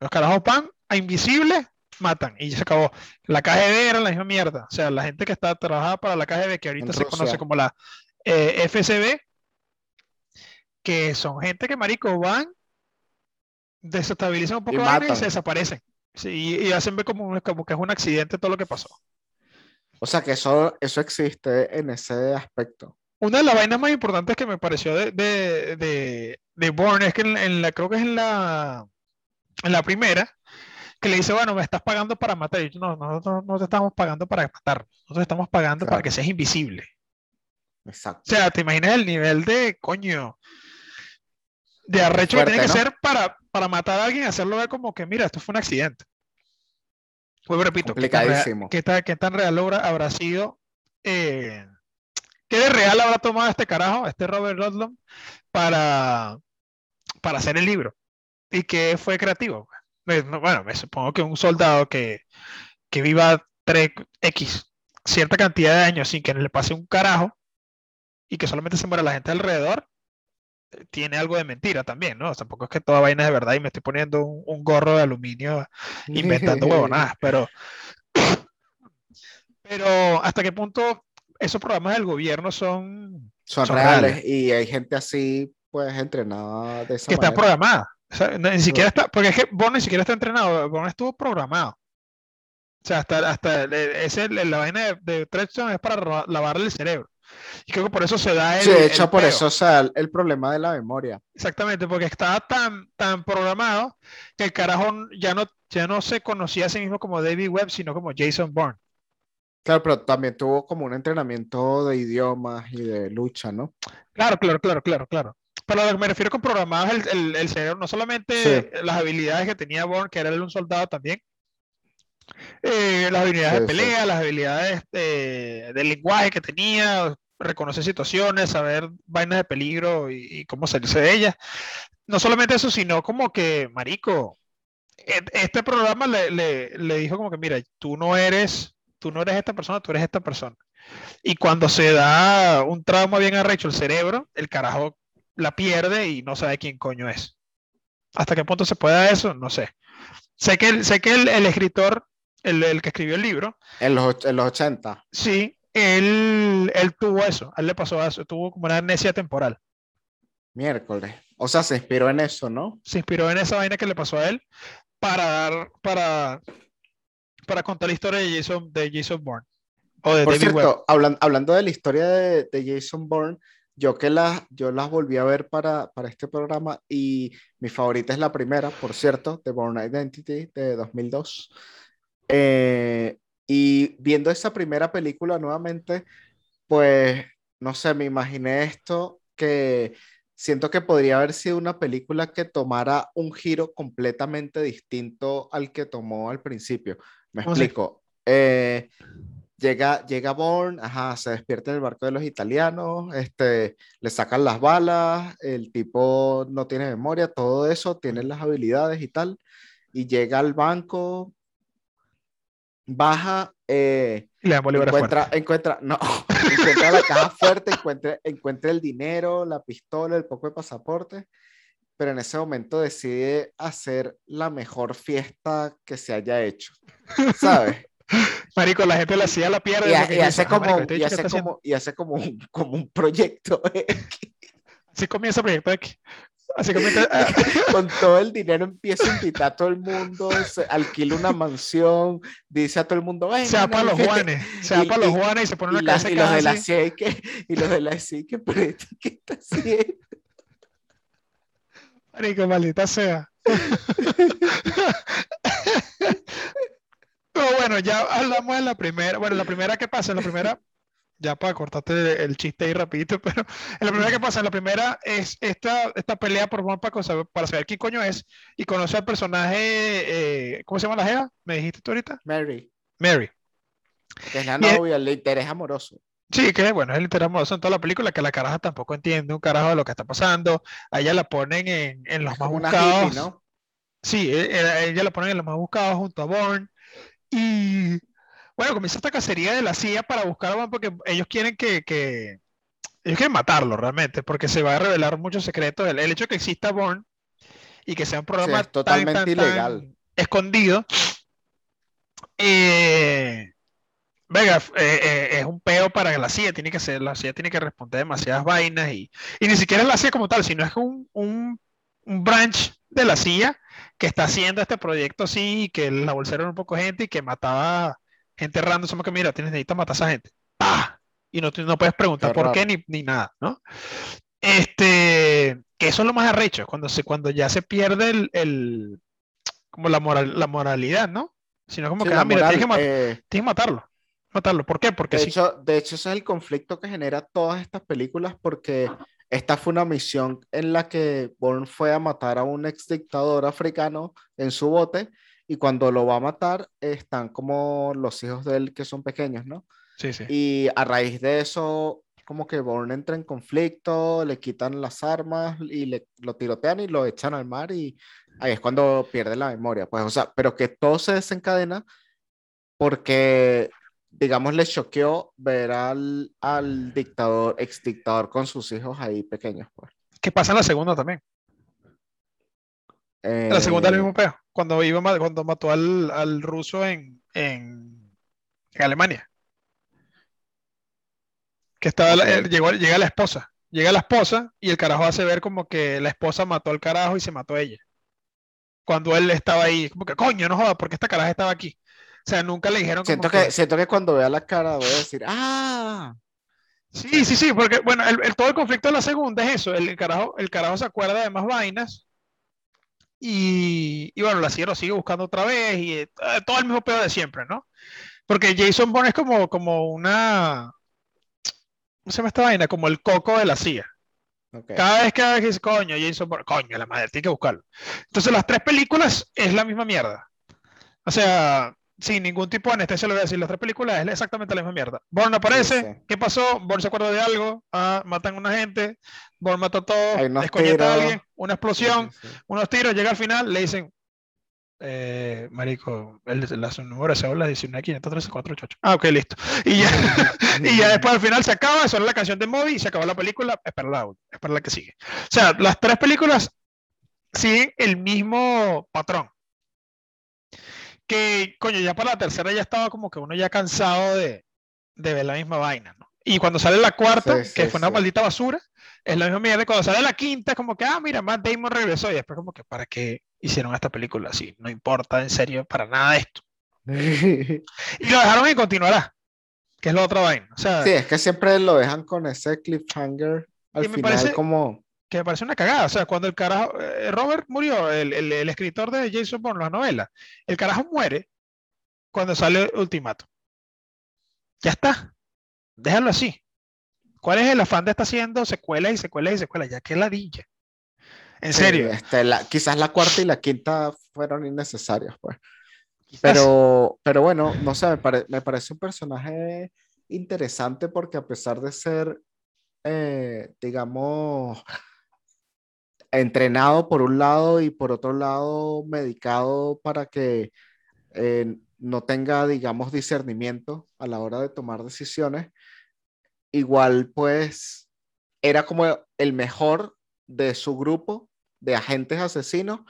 Los carajos pan a invisibles matan y se acabó. La KGB era la misma mierda, o sea, la gente que está trabajada para la KGB, que ahorita se conoce como la eh, FSB, que son gente que, marico, van, desestabilizan un poco y, y se desaparecen. Sí, y, hacen ver como, como que es un accidente todo lo que pasó. O sea que eso, eso existe en ese aspecto. Una de las vainas más importantes que me pareció de, de, de, de Bourne es que en, la, creo que es en la, en la primera, que le dice, bueno, me estás pagando para matar. Y yo, no, nosotros no te estamos pagando para matar, nosotros estamos pagando para que seas invisible. Exacto. O sea, te imaginas el nivel de coño, de arrecho que tiene que ser para, para matar a alguien hacerlo ver como que, mira, esto fue un accidente. Pues repito, ¿qué tan, real, ¿qué, tan, real habrá sido? Eh, ¿Qué de real habrá tomado este carajo, este Robert Ludlum, para, para hacer el libro? ¿Y qué fue creativo? Bueno, me supongo que un soldado que, que viva 3X, cierta cantidad de años sin que le pase un carajo y que solamente se muera la gente alrededor, tiene algo de mentira también, ¿no? Tampoco es que toda vaina es de verdad y me estoy poniendo un, gorro de aluminio inventando huevonadas, pero, pero hasta qué punto esos programas del gobierno son, son, reales, y hay gente así, pues, entrenada de esa Que está programada. ni siquiera está, porque es que vos ni siquiera está entrenado, vos estuvo programado. O sea, hasta, hasta ese, la vaina de, de es para lavarle el cerebro. Y creo que por eso se da el. Sí, de hecho, por eso o sea, el problema de la memoria. Exactamente, porque estaba tan, tan programado que el carajo ya no, ya no se conocía a sí mismo como David Webb, sino como Jason Bourne. Claro, pero también tuvo como un entrenamiento de idiomas y de lucha, ¿no? Claro, claro, claro, claro, claro. Pero lo que me refiero con programado es el, el, cerebro, no solamente las habilidades que tenía Bourne, que era un soldado también, eh, las habilidades de pelea, las habilidades de, de, lenguaje que tenía, reconocer situaciones, saber vainas de peligro y, cómo salirse de ellas. No solamente eso, sino como que, Marico, e, este programa le, le, le, dijo como que, mira, tú no eres, tú no eres esta persona, tú eres esta persona. Y cuando se da un trauma bien arrecho el cerebro, el carajo la pierde y no sabe quién coño es. ¿Hasta qué punto se puede eso? No sé. Sé que, sé que el, el escritor, el, el, que escribió el libro. En los, en los 80. Sí, él, él tuvo eso, a él le pasó eso, tuvo como una amnesia temporal. Miércoles. O sea, se inspiró en eso, ¿no? Se inspiró en esa vaina que le pasó a él para dar, para, para contar la historia de Jason, de Jason Bourne. O de Por David cierto, Hablando, hablando de la historia de, de, Jason Bourne, yo que las, yo las volví a ver para, para este programa y mi favorita es la primera, por cierto, de Bourne Identity de 2002. Eh, y viendo esa primera película nuevamente, pues, no sé, me imaginé esto que siento que podría haber sido una película que tomara un giro completamente distinto al que tomó al principio. Me explico. Eh, llega, llega Bourne, ajá, se despierta en el barco de los italianos, este, le sacan las balas, el tipo no tiene memoria, todo eso, tiene las habilidades y tal, y llega al banco, baja, eh, encuentra, encuentra, no, encuentra la caja fuerte, encuentra, encuentra el dinero, la pistola, el poco de pasaporte, pero en ese momento decide hacer la mejor fiesta que se haya hecho, ¿sabes? Marico, la gente la hacía la pierde. Y, hace, como, y, hace como, y hace como un, como un proyecto Así comienza el proyecto X. Básicamente, con todo el dinero empieza a invitar a todo el mundo, se alquila una mansión, dice a todo el mundo, se va para los Juanes, se va para los Juanes y se pone una casa y los de la CIA que, y los de la CIA que, pero ¿qué está haciendo? Marico, maldita sea. Pero bueno, ya hablamos de la primera. Bueno, la primera que pasa, la primera, ya para cortarte el chiste ahí rapidito, pero la primera que pasa, la primera es esta, esta pelea por Juan para, para saber quién coño es y conoce al personaje, eh, ¿cómo se llama la jeva? ¿Me dijiste tú ahorita? Mary. Mary. Que es la novia, el interés amoroso. Sí, que bueno, es el interés amoroso en toda la película, que la caraja tampoco entiende un carajo de lo que está pasando. A ella la ponen en, en los más buscados. ¿no? Sí, e, e, ella la ponen en los más buscados junto a Bourne. Y bueno, comienza esta cacería de la CIA para buscar a Bourne porque ellos quieren que, que, ellos quieren matarlo realmente, porque se va a revelar muchos secretos. El, el hecho de que exista Bourne y que sea un programa totalmente ilegal. escondido. Eh, Venga, eh, eh, es un peo para la CIA, tiene que ser, la CIA tiene que responder demasiadas vainas y, y ni siquiera es la CIA como tal, sino es un, un, un, branch de la CIA que está haciendo este proyecto así y que la bolsera era un poco gente y que mataba gente random, somos que mira, tienes necesitas matar a esa gente. Y no, no puedes preguntar por qué ni, ni, nada, ¿no? Este, que eso es lo más arrecho, cuando, se, cuando ya se pierde el, el como la, moral, la moralidad, ¿no? Sino como que, ah, mira, tienes que, eh, tienes que matarlo matarlo. ¿Por qué? Porque de, hecho, de hecho, ese es el conflicto que genera todas estas películas porque esta fue una misión en la que Bourne fue a matar a un ex dictador africano en su bote y cuando lo va a matar están como los hijos de él que son pequeños, ¿no? Sí, sí. Y a raíz de eso, como que Bourne entra en conflicto, le quitan las armas y le, lo tirotean y lo echan al mar y ahí es cuando pierde la memoria. Pues, o sea, pero que todo se desencadena porque digamos, le choqueó ver al, al dictador, ex dictador con sus hijos ahí pequeños. Pues. ¿Qué pasa en la segunda también? En la segunda el mismo eh, peo, cuando, iba, cuando mató al, al ruso en, en, en, Alemania. Que estaba, llegó, llega la esposa, llega la esposa y el carajo hace ver como que la esposa mató al carajo y se mató a ella. Cuando él estaba ahí, como que coño, no joda, porque esta caraja estaba aquí. O sea, nunca le dijeron. Siento que, siento que cuando vea la cara voy a decir, ¡ah! Sí, sí, sí, porque bueno, el, todo el conflicto de la segunda es eso, el carajo, el carajo se acuerda de más vainas y, y bueno, la sigue, lo sigue buscando otra vez y eh, todo el mismo pedo de siempre, ¿no? Porque Jason Bourne es como, como una, ¿cómo se llama esta vaina? Como el coco de la CIA. Cada vez que dice, coño, Jason Bourne, coño, la madre, tiene que buscarlo. Entonces las tres películas es la misma mierda. O sea, sin ningún tipo de anestesia, lo voy a decir, las tres películas es exactamente la misma mierda. Bourne aparece, ¿qué pasó? Bourne se acuerda de algo, ah, matan a una gente, Bourne mata a todos, desconecta a alguien, una explosión, unos tiros, llega al final, le dicen, eh, marico, el, la, su número se habla 19, 513, 488. Ah, ok, listo. Y ya, y ya después al final se acaba, suena la canción de Moby y se acaba la película, espera la, espera la que sigue. O sea, las tres películas siguen el mismo patrón que, coño, ya para la tercera ya estaba como que uno ya cansado de, de ver la misma vaina, ¿no? Y cuando sale la cuarta, que fue una maldita basura, es la misma mierda. Cuando sale la quinta, es como que, ah, mira, Matt Damon regresó. Y después, como que, ¿para qué hicieron esta película así? No importa, en serio, para nada esto. y lo dejaron y continuará, que es la otra vaina. O sea, sí, es que siempre lo dejan con ese cliffhanger al final, parece, como que me parece una cagada. O sea, cuando el carajo, eh, Robert murió, el, el, escritor de Jason Bourne, la novela, el carajo muere cuando sale Ultimato. Ya está. Déjalo así. ¿Cuál es el afán de estar haciendo secuelas y secuelas y secuelas? Ya que ladilla. En serio. Este, la, quizás la cuarta y la quinta fueron innecesarias, pues. Pero, pero bueno, no sé, me, me, parece un personaje interesante porque a pesar de ser, eh, digamos, entrenado por un lado y por otro lado medicado para que eh, no tenga, digamos, discernimiento a la hora de tomar decisiones, igual pues era como el mejor de su grupo de agentes asesinos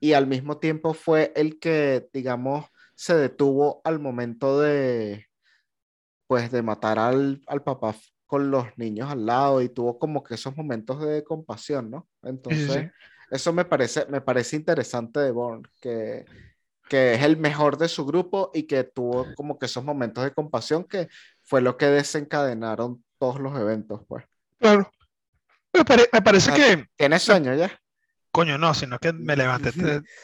y al mismo tiempo fue el que, digamos, se detuvo al momento de, pues, de matar al, al papá con los niños al lado y tuvo como que esos momentos de compasión, ¿no? Entonces, eso me parece, me parece interesante de Bourne, que, que es el mejor de su grupo y que tuvo como que esos momentos de compasión que fue lo que desencadenaron todos los eventos, pues. Claro. Me, parece que... ¿Tienes sueño ya? Coño, no, sino que me levanté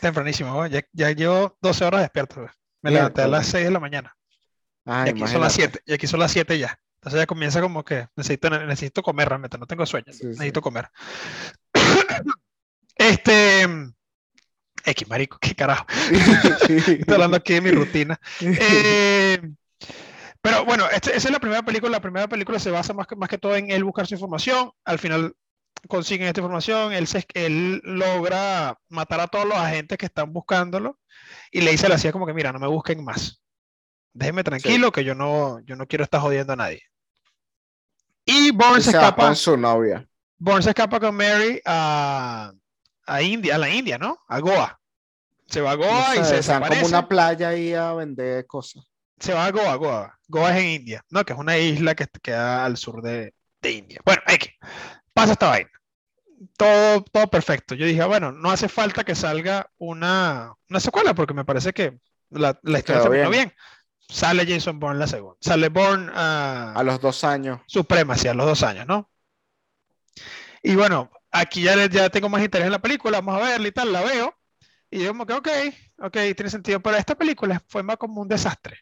tempranísimo. Ya, ya llevo 12 horas despierto. Me levanté a las 6 de la mañana. y aquí son las 7. Y aquí son las 7 ya. Entonces ya comienza como que necesito, necesito comer realmente. No tengo sueño. necesito comer. este. X, marico, qué carajo. Estoy hablando aquí de mi rutina. Eh, pero bueno, este, esa es la primera película. La primera película se basa más que, más que todo en él buscar su información. Al final consiguen esta información. Él, se, él logra matar a todos los agentes que están buscándolo. Y le dice a la CIA como que, mira, no me busquen más. Déjenme tranquilo que yo no, yo no quiero estar jodiendo a nadie. Y Bourne se, escapa. Con su novia. Bourne se escapa con Mary a, a India, a la India, ¿no? A Goa. Se va a Goa y se desaparece. como una playa ahí a vender cosas se va a Goa, Goa. Goa es en India, ¿no? Que es una isla que queda al sur de, India. Bueno, X. Pasa esta vaina. Todo, todo perfecto. Yo dije, bueno, no hace falta que salga una, una secuela, porque me parece que la, la historia terminó bien. bien. Sale Jason Bourne la segunda. Sale Bourne a los dos años. Supremacy, a los dos años, ¿no? Y bueno, aquí ya, ya tengo más interés en la película, vamos a verla y tal, la veo. Y yo como que, ok, ok, tiene sentido, pero esta película fue más como un desastre.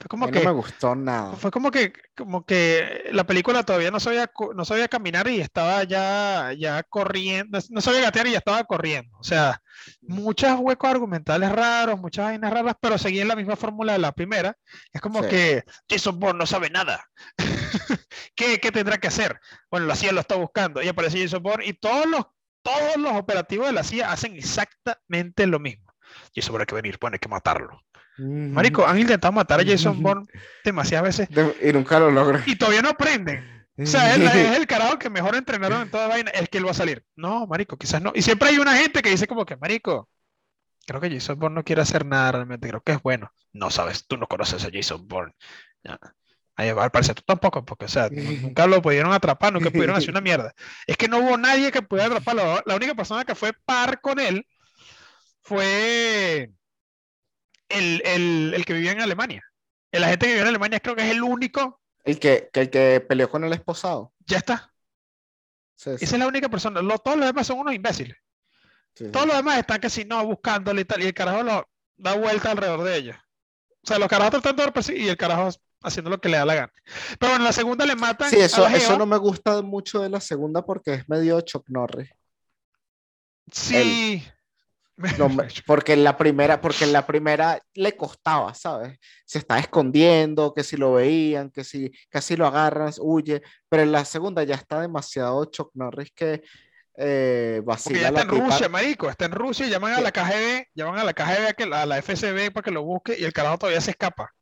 Fue como que, no me gustó nada. Fue como que, como que la película todavía no sabía, no sabía caminar y estaba ya, ya corriendo, no sabía gatear y ya estaba corriendo. O sea, muchos huecos argumentales raros, muchas vainas raras, pero seguía la misma fórmula de la primera. Es como que Jason Bourne no sabe nada. ¿Qué, ¿Qué, tendrá que hacer? Bueno, la CIA lo está buscando y aparece Jason Bourne y todos los, todos los operativos de la CIA hacen exactamente lo mismo. Jason Bourne hay que venir, pone que matarlo. Marico, han intentado matar a Jason Bourne demasiadas veces. y nunca lo logran. Y todavía no aprenden. O sea, él es el carajo que mejor entrenaron en toda vaina, es que él va a salir. No, marico, quizás no. Y siempre hay una gente que dice como que, marico, creo que Jason Bourne no quiere hacer nada realmente, creo que es bueno. No sabes, tú no conoces a Jason Bourne. Va, al parecer tú tampoco, porque, o sea, nunca lo pudieron atrapar, nunca pudieron hacer una mierda. Es que no hubo nadie que pudiera atraparlo. La única persona que fue par con él fue el, el, el, que vivía en Alemania. El agente que vivía en Alemania creo que es el único. El que, que el que peleó con el esposado. Ya está. Esa es la única persona. todos los demás son unos imbéciles. todos los demás están que si no, buscándole y tal. Y el carajo lo da vuelta alrededor de ellos. O sea, los carajos tratando de perseguir y el carajo haciendo lo que le da la gana. Pero bueno, la segunda le matan. Sí, eso, eso no me gusta mucho de la segunda porque es medio Chuck Norris. Sí. porque en la primera, porque en la primera le costaba, ¿sabes? Se está escondiendo, que si lo veían, que si casi lo agarran, huye, pero en la segunda ya está demasiado Chuck Norris que eh, vacila está en Rusia, marico, está en Rusia y llaman a la KGB, llaman a la KGB, a la FSB para que lo busque y el carajo todavía se escapa.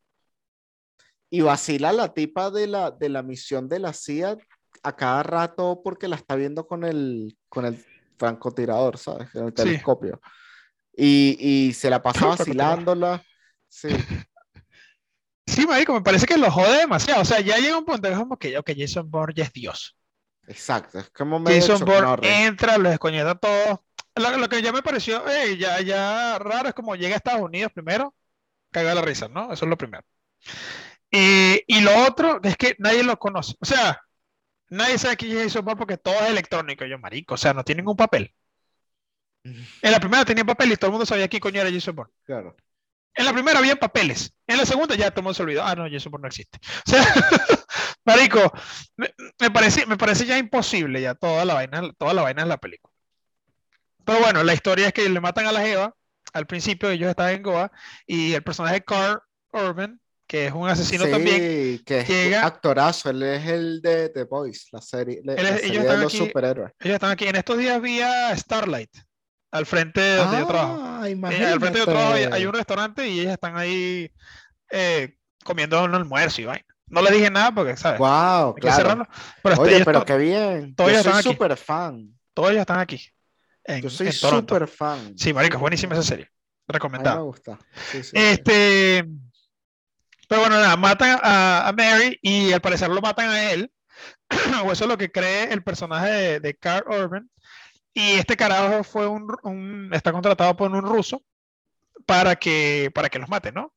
Y vacila la tipa de la, de la misión de la CIA a cada rato porque la está viendo con el, con el francotirador, ¿sabes? En el telescopio. Y, y se la pasa vacilándola. Sí. Sí, marico, me parece que lo jode demasiado. O sea, ya llega un punto que es como que, Jason Bourne ya es Dios. Exacto, es como Jason Bourne entra, lo descoñeta todo. Lo, lo, que ya me pareció, ya, ya raro es como llega a Estados Unidos primero, caga la risa, ¿no? Eso es lo primero. Y, y lo otro es que nadie lo conoce. O sea, nadie sabe quién es Jason Bourne porque todo es electrónico. Yo, marico, o sea, no tiene ningún papel. En la primera tenía papel y todo el mundo sabía quién coño era Jason Bourne. Claro. En la primera había papeles. En la segunda ya todo el mundo se olvidó. Ah, no, Jason Bourne no existe. O sea, marico, me, parece, me parece ya imposible ya toda la vaina, toda la vaina en la película. Pero bueno, la historia es que le matan a la Jeva. Al principio ellos estaban en Goa y el personaje Carl Urban, que es un asesino sí, también, que es llega, actorazo, él es el de The Boys, la serie, la, serie de los superhéroes. Ellos están aquí. En estos días vía Starlight al frente de donde yo trabajo. Ah, eh, al frente de yo trabajo hay, un restaurante y ellas están ahí eh, comiendo un almuerzo y vaina. No le dije nada porque, ¿sabes? Wow, claro. Pero Oye, pero qué bien. Todos yo soy súper fan. Todos ellos están aquí. yo soy súper fan. Sí, marico, es buenísima esa serie. Recomendada. me gusta. este. Pero bueno, nada, matan a, a, Mary y al parecer lo matan a él o eso es lo que cree el personaje de, de Carl Urban. Y este carajo fue un, un- está contratado por un ruso para que, para que los mate, ¿no?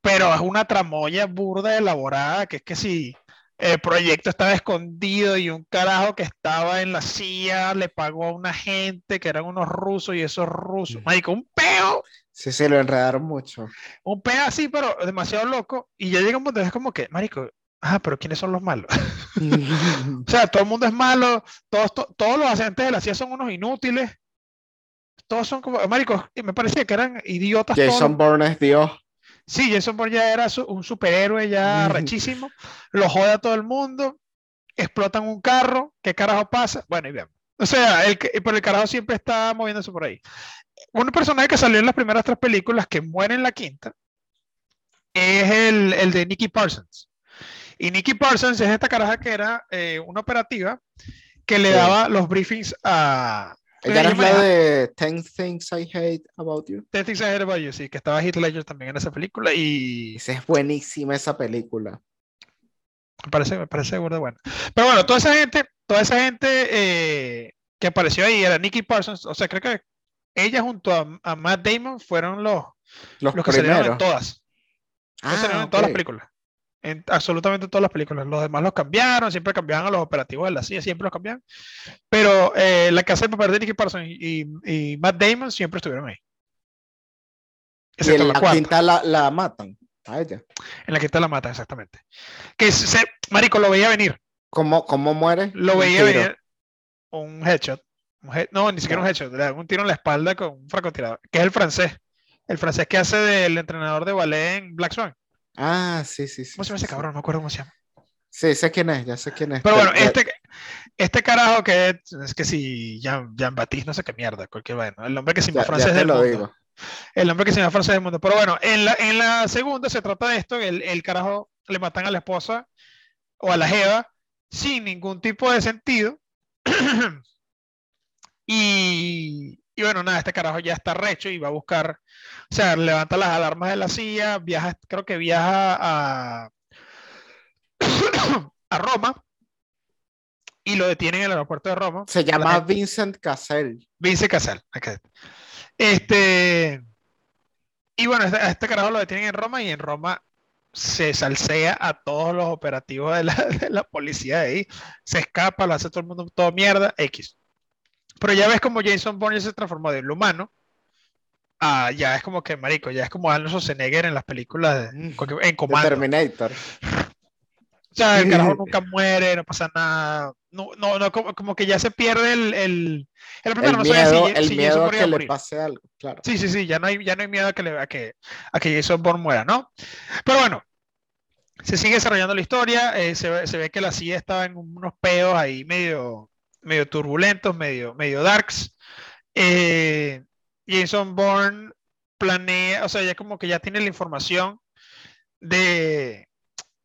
Pero es una tramoya burda elaborada, que es que si el proyecto estaba escondido y un carajo que estaba en la CIA le pagó a una gente que eran unos rusos y esos rusos, Mm. marico, un peo, Sí, sí, lo enredaron mucho. un peo así, pero demasiado loco. Y ya llega un punto, es como que, marico, ah, pero ¿quiénes son los malos? O sea, todo el mundo es malo, todos, to- todos los agentes de la CIA son unos inútiles. Todos son como, marico, y me parecía que eran idiotas todos. Jason Bourne es Dios. Sí, Jason Bourne ya era su- un superhéroe ya rechísimo, lo jode a todo el mundo, explotan un carro, ¿qué carajo pasa? Bueno, y veamos. O sea, el, pero el carajo siempre está moviéndose por ahí. Un personaje que salió en las primeras tres películas, que muere en la quinta, es el, el de Nicky Parsons. Y Nicky Parsons es esta caraja que era eh, una operativa que le Sí. daba los briefings a... Ella llama- la de 10 Things I Hate About You. Ten Things I Hate About You, sí, que estaba Heath Ledger también en esa película y Esa es buenísima esa película. Me parece, me parece burda bueno. Pero bueno, toda esa gente, toda esa gente eh, que apareció ahí era Nicky Parsons. O sea, creo que ella junto a, a Matt Damon fueron los, Los, los que salieron en primeros. todas. Ah, salieron en todas las películas. En absolutamente todas las películas. Los demás los cambiaron, siempre cambiaban a los operativos de la CIA, siempre los cambiaban. Pero eh, la casa de papel de Nicky Parsons y, y- y Matt Damon siempre estuvieron ahí. Y en la quinta la, la matan a ella. En la quinta la mata, exactamente. Que se, Marico lo veía venir. ¿Cómo, cómo muere? Lo veía tiro. venir un headshot. un head- no, ni siquiera un headshot. Le un tiro en la espalda con un francotirador. Que es el francés. El francés que hace del entrenador de ballet en Black Swan. Ah, sí, sí, sí. ¿Cómo se llama ese cabrón? No me acuerdo cómo se llama. Sí, sé quién es, ya sé quién es. Pero bueno, te- este, este carajo que es, es que si Jean, Jean Baptiste, no sé qué mierda, cualquier vaina. El hombre que se llama francés del lo mundo. digo. El hombre que se llama francés del mundo. Pero bueno, en la, en la segunda se trata de esto: el, el carajo le matan a la esposa o a la jeva sin ningún tipo de sentido. y, y bueno, nada, este carajo ya está recho y va a buscar, o sea, levanta las alarmas de la CIA, viaja, creo que viaja a, a Roma y lo detienen en el aeropuerto de Roma. Se La llama Vincent Cassel. Vince Casal. ok. Este. Y bueno, este, este carajo lo detienen en Roma y en Roma se salsea a todos los operativos de la, de la policía de ahí. Se escapa, lo hace todo el mundo todo mierda, X. Pero ya ves como Jason Bourne se transformó de lo humano a ya es como que marico, ya es como Arnold Schwarzenegger en las películas de, Mm, en comando. Terminator. O sea, el carajo nunca muere, no pasa nada. No, no, no, como, como que ya se pierde el. el, en la primera El no sabía si- miedo, si el Jason miedo a que le pase algo, claro. Sí, sí, sí, ya no hay, ya no hay miedo a que, le, a que, a que Jason Bourne muera, ¿no? Pero bueno, se sigue desarrollando la historia, eh, se, ve- se ve que la CIA estaba en unos pedos ahí medio, medio turbulentos, medio, medio darks. Eh, Jason Bourne planea, o sea, ya como que ya tiene la información de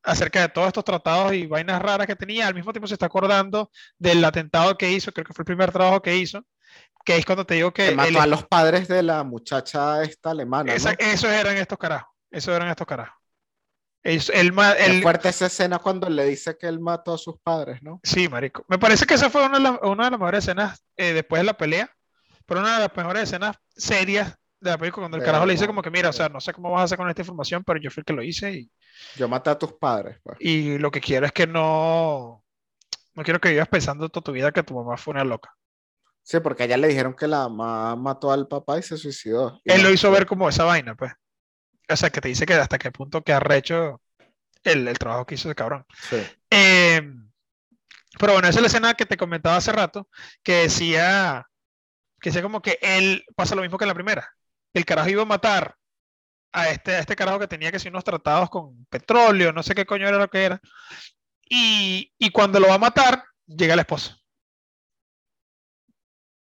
acerca de todos estos tratados y vainas raras que tenía, al mismo tiempo se está acordando del atentado que hizo, creo que fue el primer trabajo que hizo, que es cuando te digo que Que él mató a los padres de la muchacha esta alemana, esa- ¿no? esos eran estos carajos. Esos eran estos carajos. Es- el, el- fuerte esa escena cuando le dice que él mató a sus padres, ¿no? sí, marico. Me parece que esa fue una de las, una de las mejores escenas eh, después de la pelea, pero una de las mejores escenas serias de la película, cuando el De carajo le dice como que, mira, o sea, no sé cómo vas a hacer con esta información, pero yo fui el que lo hice y, Yo maté a tus padres, pues. y lo que quiero es que no, no quiero que vivas pensando toda tu vida que tu mamá fue una loca. Sí, porque a ella le dijeron que la mamá mató al papá y se suicidó. Y Él lo hizo ver como esa vaina, pues. O sea, que te dice que hasta qué punto que arrecho el, el trabajo que hizo ese cabrón. Sí. Eh, pero bueno, esa es la escena que te comentaba hace rato, que decía, que decía como que él pasa lo mismo que en la primera. El carajo iba a matar a este, a este carajo que tenía que ser unos tratados con petróleo, no sé qué coño era lo que era. Y, y cuando lo va a matar, llega la esposa.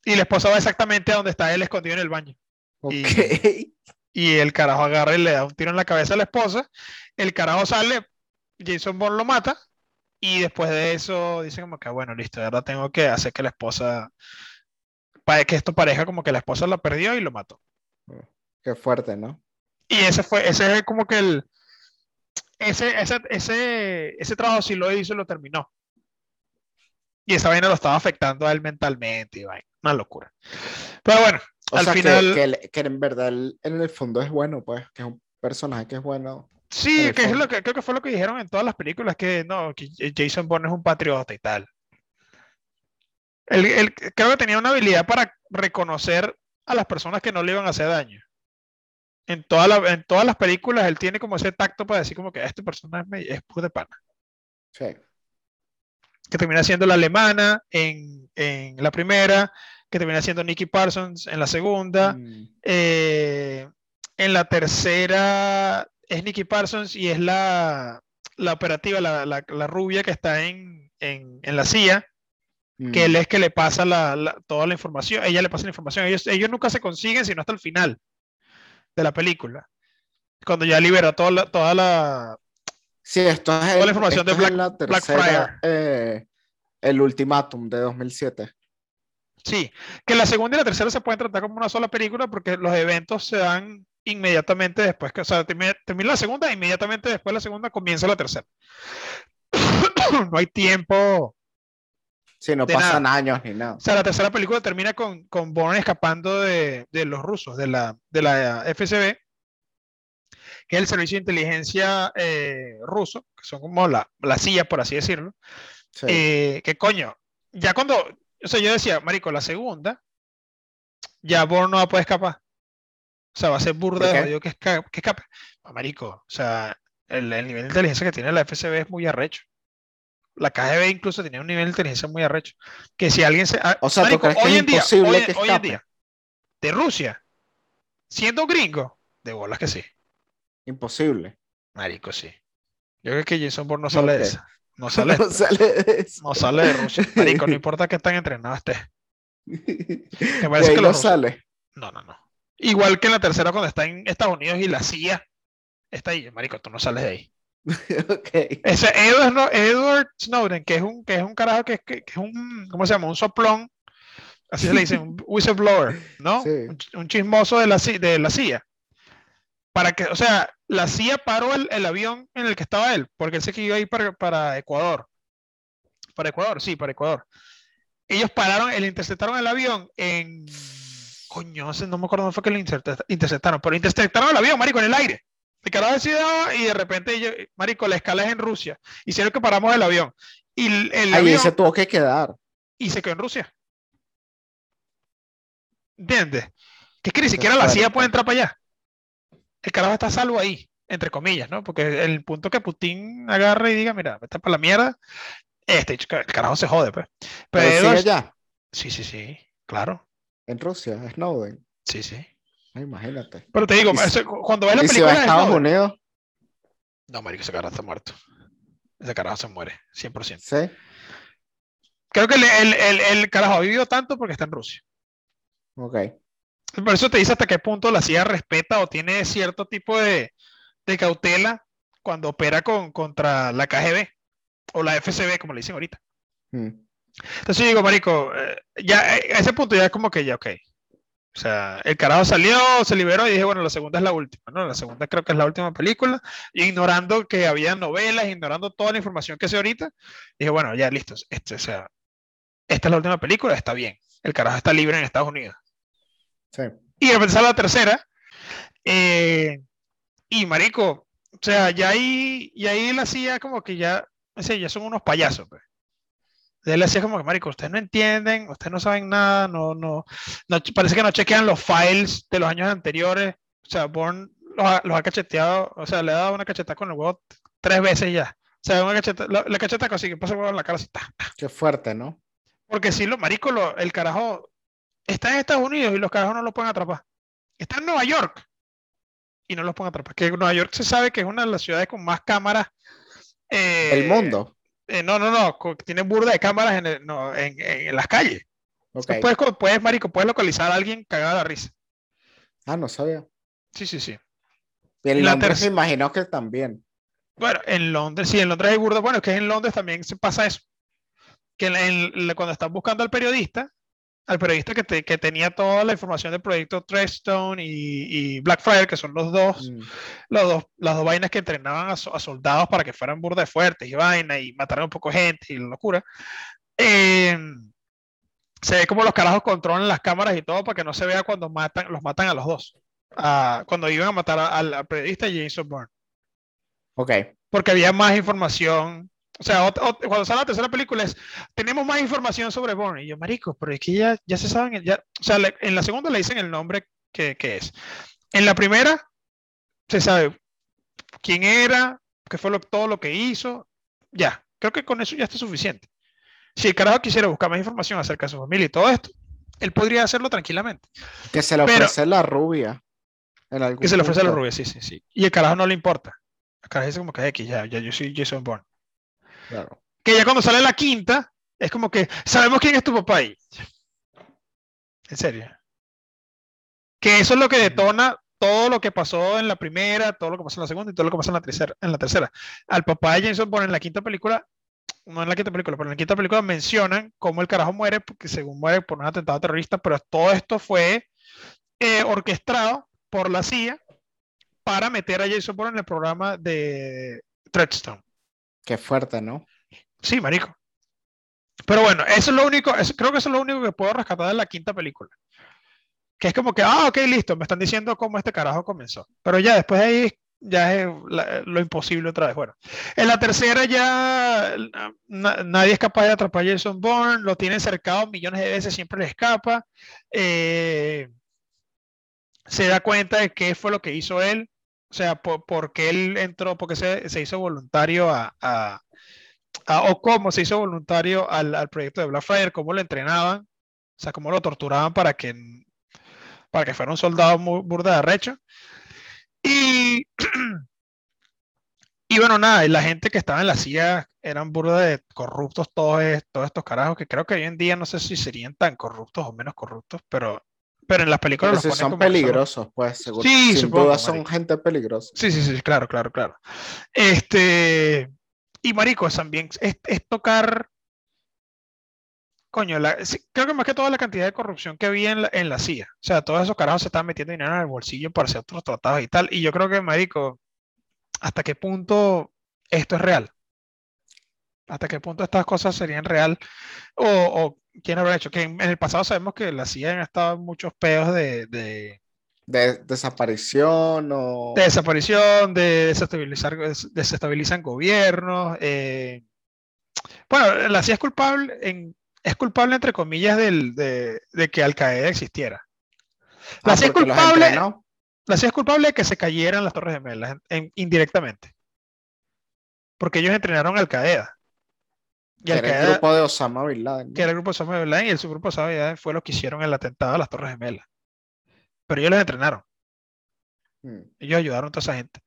Y la esposa va exactamente a donde está él escondido en el baño. Ok. Y el carajo agarra y le da un tiro en la cabeza a la esposa. El carajo sale, Jason Bourne lo mata. Y después de eso dice como que, bueno, listo, ahora tengo que hacer que la esposa, para que esto parezca como que la esposa la perdió y lo mató. Qué fuerte, ¿no? Y ese fue, ese es como que el, ese, ese, ese, ese trabajo sí lo hizo y lo terminó. Y esa vaina lo estaba afectando a él mentalmente y vaina. Una locura. Pero bueno, O al sea, que- final. que, que en verdad en el fondo es bueno, pues, que es un personaje que es bueno. en Sí, que es fondo. lo que creo que fue lo que dijeron en todas las películas, que no, que Jason Bourne es un patriota y tal. Él, él creo que tenía una habilidad para reconocer a las personas que no le iban a hacer daño. En, toda la- en todas las películas él tiene como ese tacto para decir como que este personaje es, es puro de pana. Sí. Que termina siendo la alemana en, en la primera, que termina siendo Nicky Parsons en la segunda. Mm, Eh, en la tercera es Nicky Parsons y es la, la operativa, la, la- la rubia que está en, en- en la CIA, que él mm. es que le pasa la- la- toda la información, ella le pasa la información, ellos, ellos nunca se consiguen sino hasta el final de la película, cuando ya libera toda la, toda la, Sí, esto es, la el- información de esto es Black- la Blackfriar. tercera, eh, el ultimátum de 2007. Sí, que la segunda y la tercera se pueden tratar como una sola película porque los eventos se dan inmediatamente después, que, o sea, termina, termina la segunda, inmediatamente después de la segunda comienza la tercera. no hay tiempo. Sí, no pasan años ni nada. O sea, la tercera película termina con, con Bourne escapando de, de los rusos, de la, de la FSB, que es el servicio de inteligencia eh, ruso, que son como la, la CIA, por así decirlo. Sí. Eh, que coño, ya cuando, o sea, yo decía, marico, la segunda, ya Bourne no va a poder escapar. O sea, va a ser burda ¿Por de que, esca- que escape. No, marico, o sea, el, el nivel de inteligencia que tiene la FSB es muy arrecho. La KGB incluso tenía un nivel de inteligencia muy arrecho. Que si alguien se... ah, O sea, ¿tú marico, que hoy es en día, hoy, que hoy en día, de Rusia, siendo gringo, de bolas que sí. Imposible. Marico, sí. Yo creo que Jason Bourne no sale de esa. No sale, No sale de eso. no sale de Rusia. Marico, no importa que tan entrenado esté. De parece ahí que no rusos- sale. No, no, no. Igual que en la tercera cuando está en Estados Unidos y la CIA está ahí. Marico, tú no sales de ahí. Ok. Ese Edward, Edward Snowden, que es un, que es un carajo que, es- que, que es un, ¿cómo se llama? Un soplón, así se le dice, un whistleblower, ¿no? Sí. Un, ch- un chismoso de la, ci- de la CIA. Para que, o sea, la CIA paró el, el avión en el que estaba él, porque él se que iba a ir para, para Ecuador. Para Ecuador, sí, para Ecuador. Ellos pararon, el interceptaron el avión en. Coño, no me acuerdo dónde fue que lo intercepta- interceptaron, pero interceptaron el avión, marico, en el aire. El carajo decidió y de repente, ellos- marico, la escala es en Rusia. Hicieron que paramos el avión. Y el, el Ahí avión se tuvo que quedar. y se quedó en Rusia. ¿Entiendes? Que es que ni siquiera la CIA puede entrar para allá. El carajo está salvo ahí, entre comillas, ¿no? Porque el punto que Putin agarre y diga, mira, vete para la mierda, este, el carajo se jode, pues. Pero Pero sigue allá, sí, sí, sí, claro, en Rusia, Snowden. sí, sí. Ay, Imagínate. Pero te digo, cuando ves la Y si va película a Estados Snowden- Unidos, no, marico, ese carajo está muerto. Ese carajo se muere, 100%. sí. Creo que el, el, el, el carajo ha vivido tanto porque está en Rusia. Ok. Por eso te dice hasta qué punto la CIA respeta o tiene cierto tipo de, de cautela cuando opera con, contra la KGB o la FSB, como le dicen ahorita. Mm. Entonces yo digo, marico, eh, ya eh, a ese punto ya es como que ya, ok. O sea, el carajo salió, se liberó y dije, bueno, la segunda es la última, ¿no? La segunda creo que es la última película. Y ignorando que había novelas, ignorando toda la información que sé ahorita, dije, bueno, ya listo. Este, o sea, esta es la última película, está bien. El carajo está libre en Estados Unidos. Sí. Y sale la tercera. eh, y marico, o sea, ya ahí, y ahí él hacía como que ya, o sea, ya son unos payasos. Pues. Él hacía como que, marico, ustedes no entienden, ustedes no saben nada, no, no, no parece que no chequean los files de los años anteriores. O sea, Bourne los ha, los ha cacheteado, o sea, le ha dado una cachetada con el huevo tres veces ya. O sea, una cacheta, la, la cacheta consigue, pasa el huevo en la cara así, ta, ta. Qué fuerte, ¿no? Porque si lo marico, lo- el carajo está en Estados Unidos y los carajos no lo pueden atrapar. Está en Nueva York y no los pueden atrapar. Que Nueva York se sabe que es una de las ciudades con más cámaras. eh, El mundo. eh, no, no, no, tiene burda de cámaras en, el- no, en, en- en las calles. Ok. Puedes, co- puedes, marico, puedes localizar a alguien cagado de la risa. Ah, no sabía. Sí, sí, sí. La Londres me imagino que también. Bueno, en Londres, sí, en Londres hay burda. Bueno, es que en Londres también se pasa eso. Que en- cuando están buscando al periodista, al periodista que, te- que tenía toda la información del proyecto Treadstone y, y Blackfriar, que son los dos, Mm. los dos, las dos vainas que entrenaban a, so- a soldados para que fueran burda de fuertes y vaina y mataran un poco gente y la locura. Eh, se ve como los carajos controlan las cámaras y todo para que no se vea cuando matan, los matan a los dos. Cuando iban a matar al periodista Jason Bourne. Ok. Porque había más información. O sea, ot- ot- cuando sale la tercera película es, tenemos más información sobre Bourne. Y yo, marico, pero es que ya, ya se saben, ya, o sea, le- en la segunda le dicen el nombre que, que es. En la primera se sabe quién era, qué fue lo- todo lo que hizo. Ya, creo que con eso ya está suficiente. Si el carajo quisiera buscar más información acerca de su familia y todo esto, él podría hacerlo tranquilamente. Que se le Pero- ofrece la rubia. En algún Que se le ofrece punto. rubios, sí, sí, sí. Y el carajo no le importa. El carajo dice como que X, ya, ya yo soy Jason Bourne. Claro. Que ya cuando sale la quinta, es como que sabemos quién es tu papá ahí. En serio. Que eso es lo que detona todo lo que pasó en la primera, todo lo que pasó en la segunda y todo lo que pasó en la tercera. En la tercera. Al papá de Jason Bourne en la quinta película, no en la quinta película, pero en la quinta película mencionan cómo el carajo muere, porque según muere por un atentado terrorista, pero todo esto fue eh, orquestado por la CIA para meter a Jason Bourne en el programa de Treadstone. Qué fuerte, ¿no? Sí, marico. Pero bueno, eso es lo único, creo que eso es lo único que puedo rescatar de la quinta película. Que es como que, ah, ok, listo, me están diciendo cómo este carajo comenzó. Pero ya después de ahí ya es la- lo imposible otra vez. Bueno, en la tercera ya na- nadie es capaz de atrapar a Jason Bourne, lo tienen cercado millones de veces, siempre le escapa. Eh, se da cuenta de qué fue lo que hizo él, o sea, por, por qué él entró, porque se, se hizo voluntario a, a- o cómo se hizo voluntario al, al proyecto de Blackfire, cómo lo entrenaban, o sea, cómo lo torturaban para que, para que fuera un soldado burda de arrecho. Y, y bueno, nada, y la gente que estaba en la CIA eran burda de corruptos, todos, todos estos carajos, que creo que hoy en día no sé si serían tan corruptos o menos corruptos, pero, pero en las películas los si ponen son como que son- peligrosos, pues seguro. Sí, Sin supongo, duda son marico. gente peligrosa. Sí, sí, sí, claro, claro, claro. Este, y marico, también es, es tocar, coño, la- sí, creo que más que toda la cantidad de corrupción que había en la, en la CIA. O sea, todos esos carajos se estaban metiendo dinero en el bolsillo para hacer otros tratados y tal. Y yo creo que, marico, ¿hasta qué punto esto es real? ¿Hasta qué punto estas cosas serían real? O, o quién habrá hecho? Que en, en el pasado sabemos que la CIA ha estado en muchos peos de, de, De desaparición o. de desaparición, de desestabilizar, des- desestabilizan gobiernos. eh, Bueno, la CIA es culpable, en, es culpable entre comillas del, de, de que Al Qaeda existiera. La Ah, CIA es culpable, la CIA es culpable de que se cayeran las Torres Gemelas en- indirectamente. Porque ellos entrenaron a Al Qaeda. Y Que Al era el grupo de Osama Bin Laden. ¿no? que era el grupo de Osama Bin Laden, y el subgrupo de Osama Bin Laden fue lo que hicieron el atentado a las Torres Gemelas. Pero ellos los entrenaron. Mm. Ellos ayudaron a toda esa gente.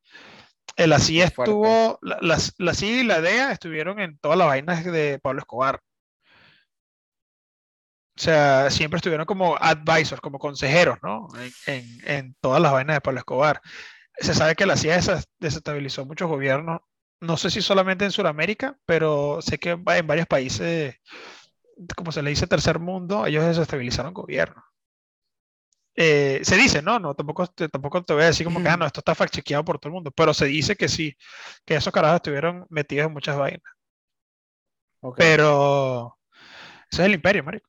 La CIA estuvo, la, la- la CIA y la DEA estuvieron en todas las vainas de Pablo Escobar. O sea, siempre estuvieron como advisors, como consejeros, ¿no? En, en- en todas las vainas de Pablo Escobar. Se sabe que la CIA desestabilizó muchos gobiernos, no sé si solamente en Sudamérica, pero sé que en varios países, como se le dice tercer mundo, ellos desestabilizaron gobiernos. Eh, se dice, no, no, tampoco, tampoco te voy a decir como que, ah, no, esto está fact por todo el mundo, pero se dice que sí, que esos carajos estuvieron metidos en muchas vainas. Ok. Pero ese es el imperio, marico.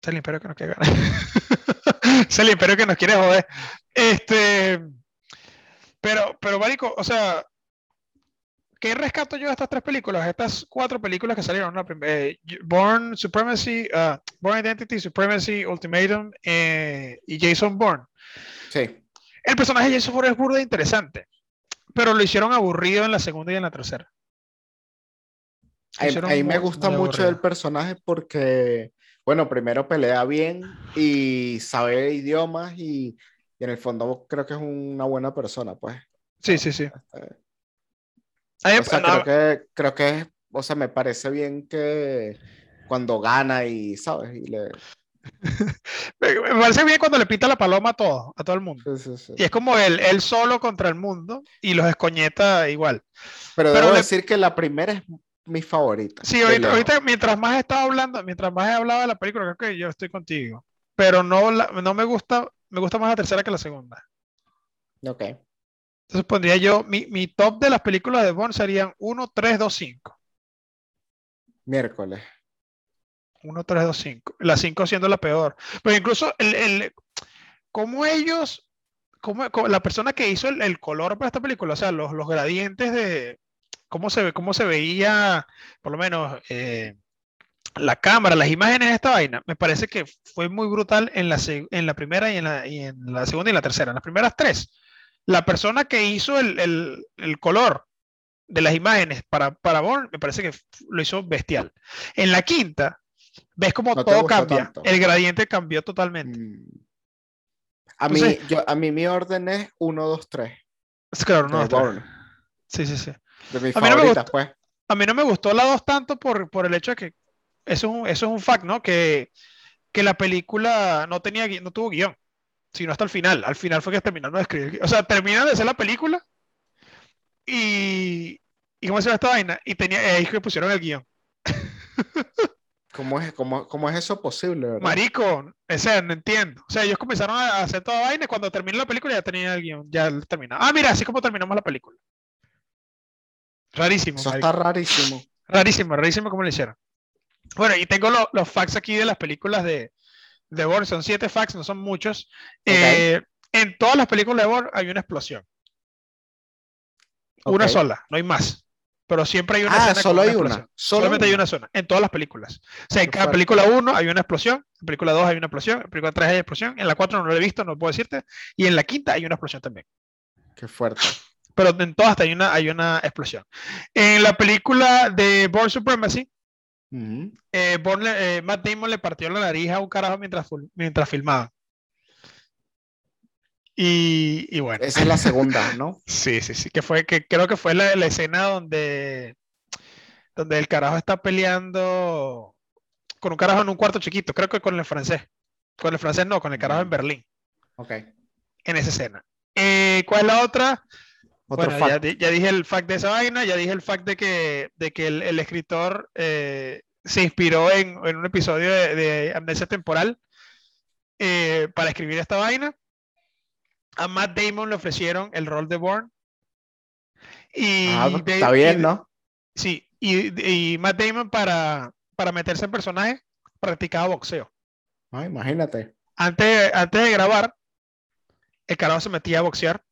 Ese es el imperio que nos quiere ganar. ese es el imperio que nos quiere joder. Este, pero, pero, marico, o sea, ¿qué rescato yo de estas tres películas? Estas cuatro películas que salieron, ¿no? Eh, Born Supremacy, ah, Born Identity, Supremacy, Ultimatum eh, y Jason Bourne. Sí. El personaje de Jason Bourne es burda interesante, pero lo hicieron aburrido en la segunda y en la tercera. A, mí me gusta mucho el personaje porque, bueno, primero pelea bien y sabe idiomas y, y en el fondo creo que es una buena persona, pues. Sí, sí, sí. O sea, no, creo que, creo que, o sea, me parece bien que cuando gana y, ¿sabes? Y le... Me me parece bien cuando le pita la paloma a todo, a todo el mundo. sí, sí, sí. Y es como él, él solo contra el mundo y los escoñeta igual. Pero, pero debo le- decir que la primera es mi favorita. Sí, ahorita, mientras más he estado hablando, mientras más he hablado de la película, creo que yo estoy contigo. Pero no, la- no me gusta, me gusta más la tercera que la segunda. Ok. Entonces pondría yo, mi, mi top de las películas de Bond serían 1, 3, 2, 5. Miércoles. 1, 3, 2, 5. La 5 siendo la peor. Pero incluso el, el cómo ellos, cómo, la persona que hizo el, color para esta película, o sea, los, los gradientes de cómo se, cómo se veía, por lo menos, eh, la cámara, las imágenes de esta vaina, me parece que fue muy brutal en la, en la primera y en la, y en la segunda y la tercera. En las primeras tres, la persona que hizo el, el, el color de las imágenes para, para Born, me parece que lo hizo bestial. En la quinta, ves como todo cambia. El gradiente cambió totalmente. Mm. A, mí, yo, a mí mi orden es 1, 2, 3. Claro, no. Sí, sí, sí. De mis a favoritas, mí no me pues. A mí no me gustó la 2 tanto por, por el hecho de que eso es un, eso es un fact, ¿no? Que, que la película no, tenía, no tuvo guion, sino hasta el final. Al final fue que terminaron de escribir. O sea, terminan de hacer la película y, y ¿cómo se llama esta vaina? Y tenía, ahí que pusieron el guion. ¿Cómo es, cómo, cómo es eso posible? Verdad? Marico, o sea, no entiendo. O sea, ellos comenzaron a hacer toda vaina y cuando terminó la película ya tenía el guion, ya terminado. Ah, mira, así como terminamos la película. Rarísimo. Eso está rarísimo. Rarísimo, rarísimo como lo hicieron. Bueno, y tengo los facts aquí de las películas de, de Bourne. Son siete facts, no son muchos. Eh, en todas las películas de Bourne hay una explosión. Una sola, no hay más. Pero siempre hay una ah, solo hay una. Solamente hay una zona, en todas las películas. O sea, en cada película 1 hay una explosión, en película 2 hay una explosión, en película 3 hay explosión, en la 4 no lo he visto, no puedo decirte, y en la quinta hay una explosión también. Qué fuerte. Pero en todas hay una, hay una explosión. En la película de Born Supremacy, eh, eh, Matt Damon le partió la nariz a un carajo mientras, mientras filmaba. Y, bueno. Esa es la segunda, ¿no? sí, sí, sí, que fue, que creo que fue la, escena donde, donde el carajo está peleando con un carajo en un cuarto chiquito, creo que con el francés. Con el francés no, con el carajo en Berlín. Ok. En esa escena. Eh, ¿Cuál es la otra? Bueno, ya, dije el fact de esa vaina, ya dije el fact de que, de que el, escritor eh, se inspiró en, un episodio de, Amnesia Temporal eh, para escribir esta vaina a Matt Damon le ofrecieron el rol de Bourne. Y ah, está bien, ¿no? Sí, y, Matt Damon para, para meterse en personaje practicaba boxeo. Ah, imagínate. Antes, antes de grabar, el carajo se metía a boxear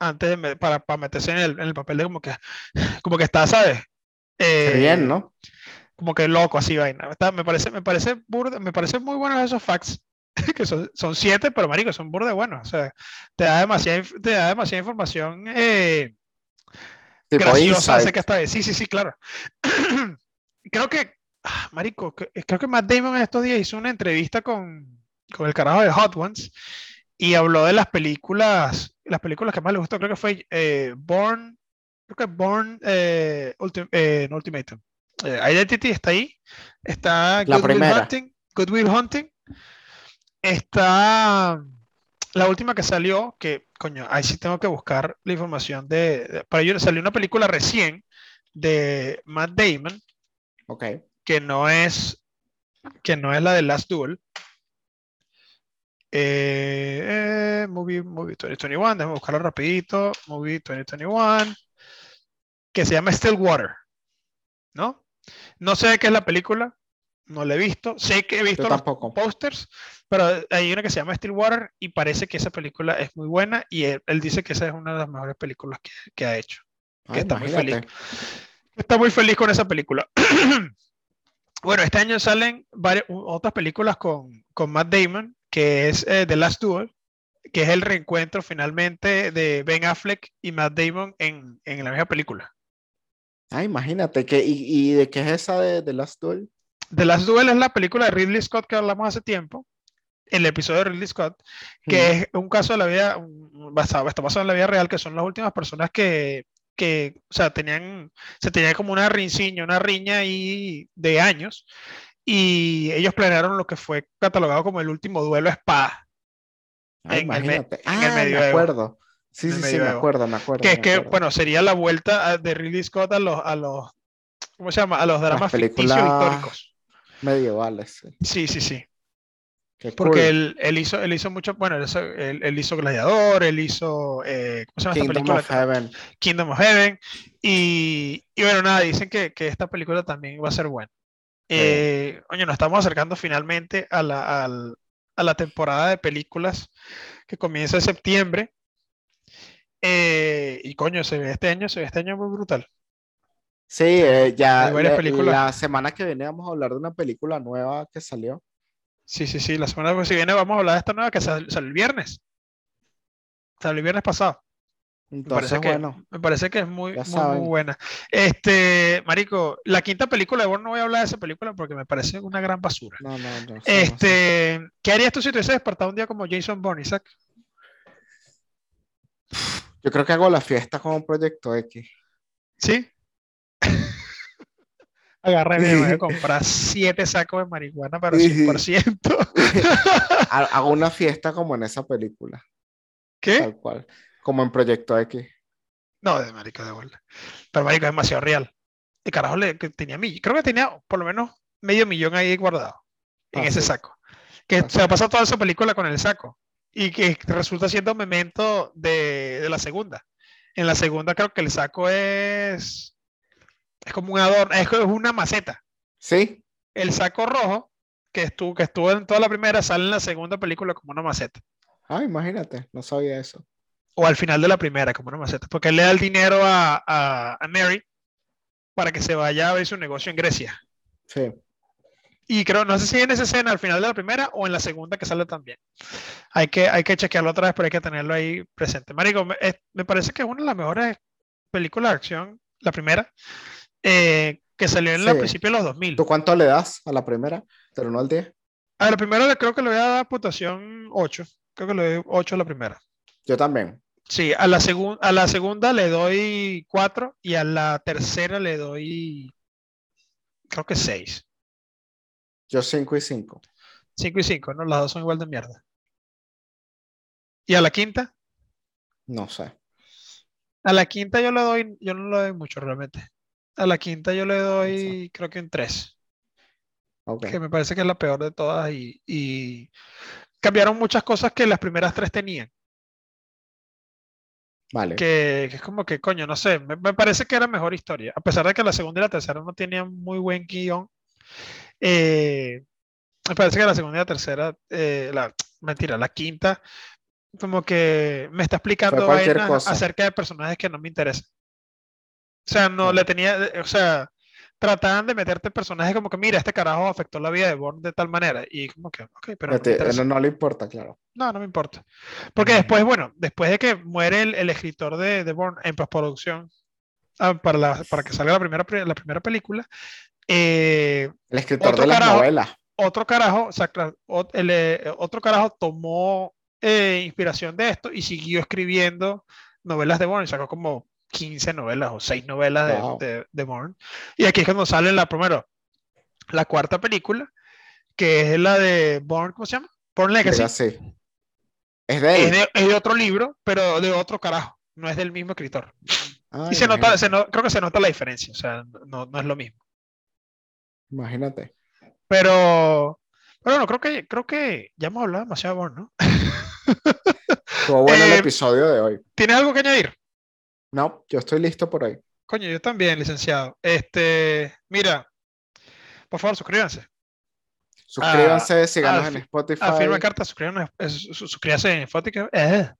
antes de, para, para meterse en el, en el, papel de como que, como que está, ¿sabes? Eh, bien, ¿no? Como que loco, así vaina. me parece, me parece me parece muy buenos esos facts que son, son, siete, pero marico, son burde buenos. O sea, te da demasiada, te da demasiada información eh, graciosa. sí, sí, sí, claro. creo que, ah, marico, creo que Matt Damon en estos días hizo una entrevista con, con el carajo de Hot Ones y habló de las películas, las películas que más le gustó, creo que fue eh, Born, creo que Born eh, eh Ultimatum. Eh, Identity está ahí, está la Good Will Hunting, Good Will Hunting, Está la última que salió, que coño, ahí sí tengo que buscar la información de, para ello salió una película recién de Matt Damon. Ok. Que no es que no es la de Last Duel. Eh, eh, movie, movie 2021, déjame buscarlo rapidito. Movie 2021. Que se llama Stillwater. ¿No? No sé qué es la película no la he visto. Sé que he visto los posters, pero hay una que se llama Stillwater y parece que esa película es muy buena y él, dice que esa es una de las mejores películas que, ha hecho. está muy feliz. Está muy feliz con esa película. bueno, este año salen varias, otras películas con, con Matt Damon, que es eh, The Last Duel, que es el reencuentro finalmente de Ben Affleck y Matt Damon en, en la misma película. Ah, imagínate, que, y, de qué es esa de The Last Duel? The Last Duel es la película de Ridley Scott que hablamos hace tiempo, el episodio de Ridley Scott, que es un caso de la vida, basado, está basado en la vida real, que son las últimas personas que, que o sea, tenían, se tenía como una rinciña, una riña ahí de años, y ellos planearon lo que fue catalogado como el último duelo a espada. Ah, en, el, en ah, el medio. Me acuerdo. Sí, sí, sí, me acuerdo, me acuerdo. Que es que, bueno, sería la vuelta de Ridley Scott a los, a los ¿cómo se llama? A los dramas ficticios históricos medievales. Sí, sí, sí. Porque él, él, hizo, él hizo mucho, bueno, él, él, hizo Gladiador, él hizo, eh, ¿cómo se llama Kingdom esta película? Of Heaven. Kingdom of Heaven. Y, y bueno, nada, dicen que, que, esta película también va a ser buena. Eh, Oye, nos estamos acercando finalmente a la, al- a la temporada de películas que comienza en septiembre. Eh, y coño, se ve este año, se ve este año muy brutal. Sí, eh, ya la- la semana que viene vamos a hablar de una película nueva que salió. Sí, sí, sí. La semana que viene vamos a hablar de esta nueva que sal- salió el viernes. Salió el viernes pasado. Me parece que, bueno, me parece que es muy, muy, buena. Este, Marico, la quinta película de Bourne no voy a hablar de esa película porque me parece una gran basura. no, no, no. Este, ¿qué harías tú si te hubieses despertado un día como Jason Bourne, Isaac? Yo creo que hago la fiesta como Proyecto X. ¿Sí? Agarré, me voy a comprar siete sacos de marihuana, pero 100%. Ha- Hago una fiesta como en esa película, ¿Qué? tal cual. Como en Proyecto X. No, de marico de bola. Pero marico es demasiado real. El carajo le, que tenía mill- creo que tenía por lo menos medio millón ahí guardado en Ah, ese sí. saco. Que Ah, se ha pasado toda esa película con el saco. Y que resulta siendo memento de, de la segunda. En la segunda creo que el saco es. Es como un adorno, es, es una maceta. ¿Sí? El saco rojo, que estuvo, que estuvo en toda la primera, sale en la segunda película como una maceta. Ah, imagínate, no sabía eso. O al final de la primera, como una maceta. Porque él le da el dinero a, a, a Mary para que se vaya a abrir su negocio en Grecia. Sí. Y creo, no sé si en esa escena al final de la primera o en la segunda que sale también. Hay que, hay que chequearlo otra vez, pero hay que tenerlo ahí presente. Marico, me, es- me parece que es una de las mejores películas de acción, la primera, eh, que salió en Sí. principios de los 2000. ¿Tú cuánto le das a la primera? ¿Del 1 al 10? A la primera le- creo que le voy a dar puntuación 8. Creo que le doy 8 a la primera. Yo también. Sí, a la, a la segunda le doy 4 y a la tercera le doy, creo que 6. Yo 5 y 5. 5 y 5, ¿no? Las dos son igual de mierda. ¿Y a la quinta? No sé. A la quinta yo le doy, yo no le doy mucho realmente. A la quinta yo le doy, creo que un 3, Ok. que me parece que es la peor de todas y, y cambiaron muchas cosas que las primeras tres tenían. Vale. Que, que es como que, coño, no sé, me, me parece que era mejor historia. A pesar de que la segunda y la tercera no tenían muy buen guion, eh, me parece que la segunda y la tercera, eh, la, mentira, la quinta, como que me está explicando vainas acerca de personajes que no me interesan. O sea, no Claro. le tenía, o sea, trataban de meterte personajes como que, mira, este carajo afectó la vida de Bourne de tal manera. Y como que, ok, pero no me Te- interesa. no, no le importa, claro. No, no me importa. Porque Ujú. después, bueno, después de que muere el, el escritor de, de Bourne en postproducción, ah, para, la- para que salga la primera, la primera película, eh, El escritor de las carajo. novelas. otro carajo, o sea, el, eh, otro carajo tomó eh, inspiración de esto y siguió escribiendo novelas de Bourne, y sacó como 15 novelas o 6 novelas de, Wow. de, de Bourne. Y aquí es cuando sale la primero, la cuarta película, que es la de Bourne, ¿cómo se llama? Bourne Legacy. Legacy. Es de Es de, es de otro libro, pero de otro carajo. No es del mismo escritor. Ah, y se nota, se no- creo que se nota la diferencia. O sea, no, no es lo mismo. Imagínate. Pero, pero bueno, creo que, creo que ya hemos hablado demasiado de Bourne, ¿no? Estuvo bueno el Eh, episodio de hoy. ¿Tienes algo que añadir? No, yo estoy listo por hoy. Coño, yo también, licenciado. Este, mira, por favor, suscríbanse. Suscríbanse, síganos ah, en Spotify. A firma carta, suscríbanse, eh, suscríbanse en Spotify. eh,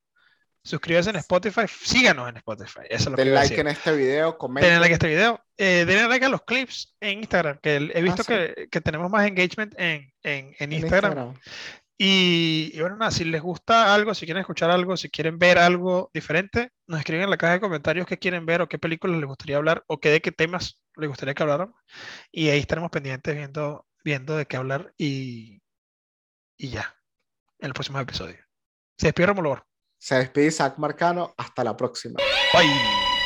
suscríbanse en Spotify, síganos en Spotify. Eso es lo Den like en este video, Denle comenten. like a este video. Eh, denle like a los clips en Instagram, que he visto Ah, sí. que, que tenemos más engagement en, en, en en Instagram. Instagram. Y, y bueno, nada, si les gusta algo, si quieren escuchar algo, si quieren ver algo diferente, nos escriben en la caja de comentarios qué quieren ver o qué películas les gustaría hablar o qué de qué temas les gustaría que habláramos. Y ahí estaremos pendientes viendo, viendo de qué hablar y, y ya, en el próximo episodio. Se despide Romulo. Se despide Isaac Marcano. Hasta la próxima. Bye.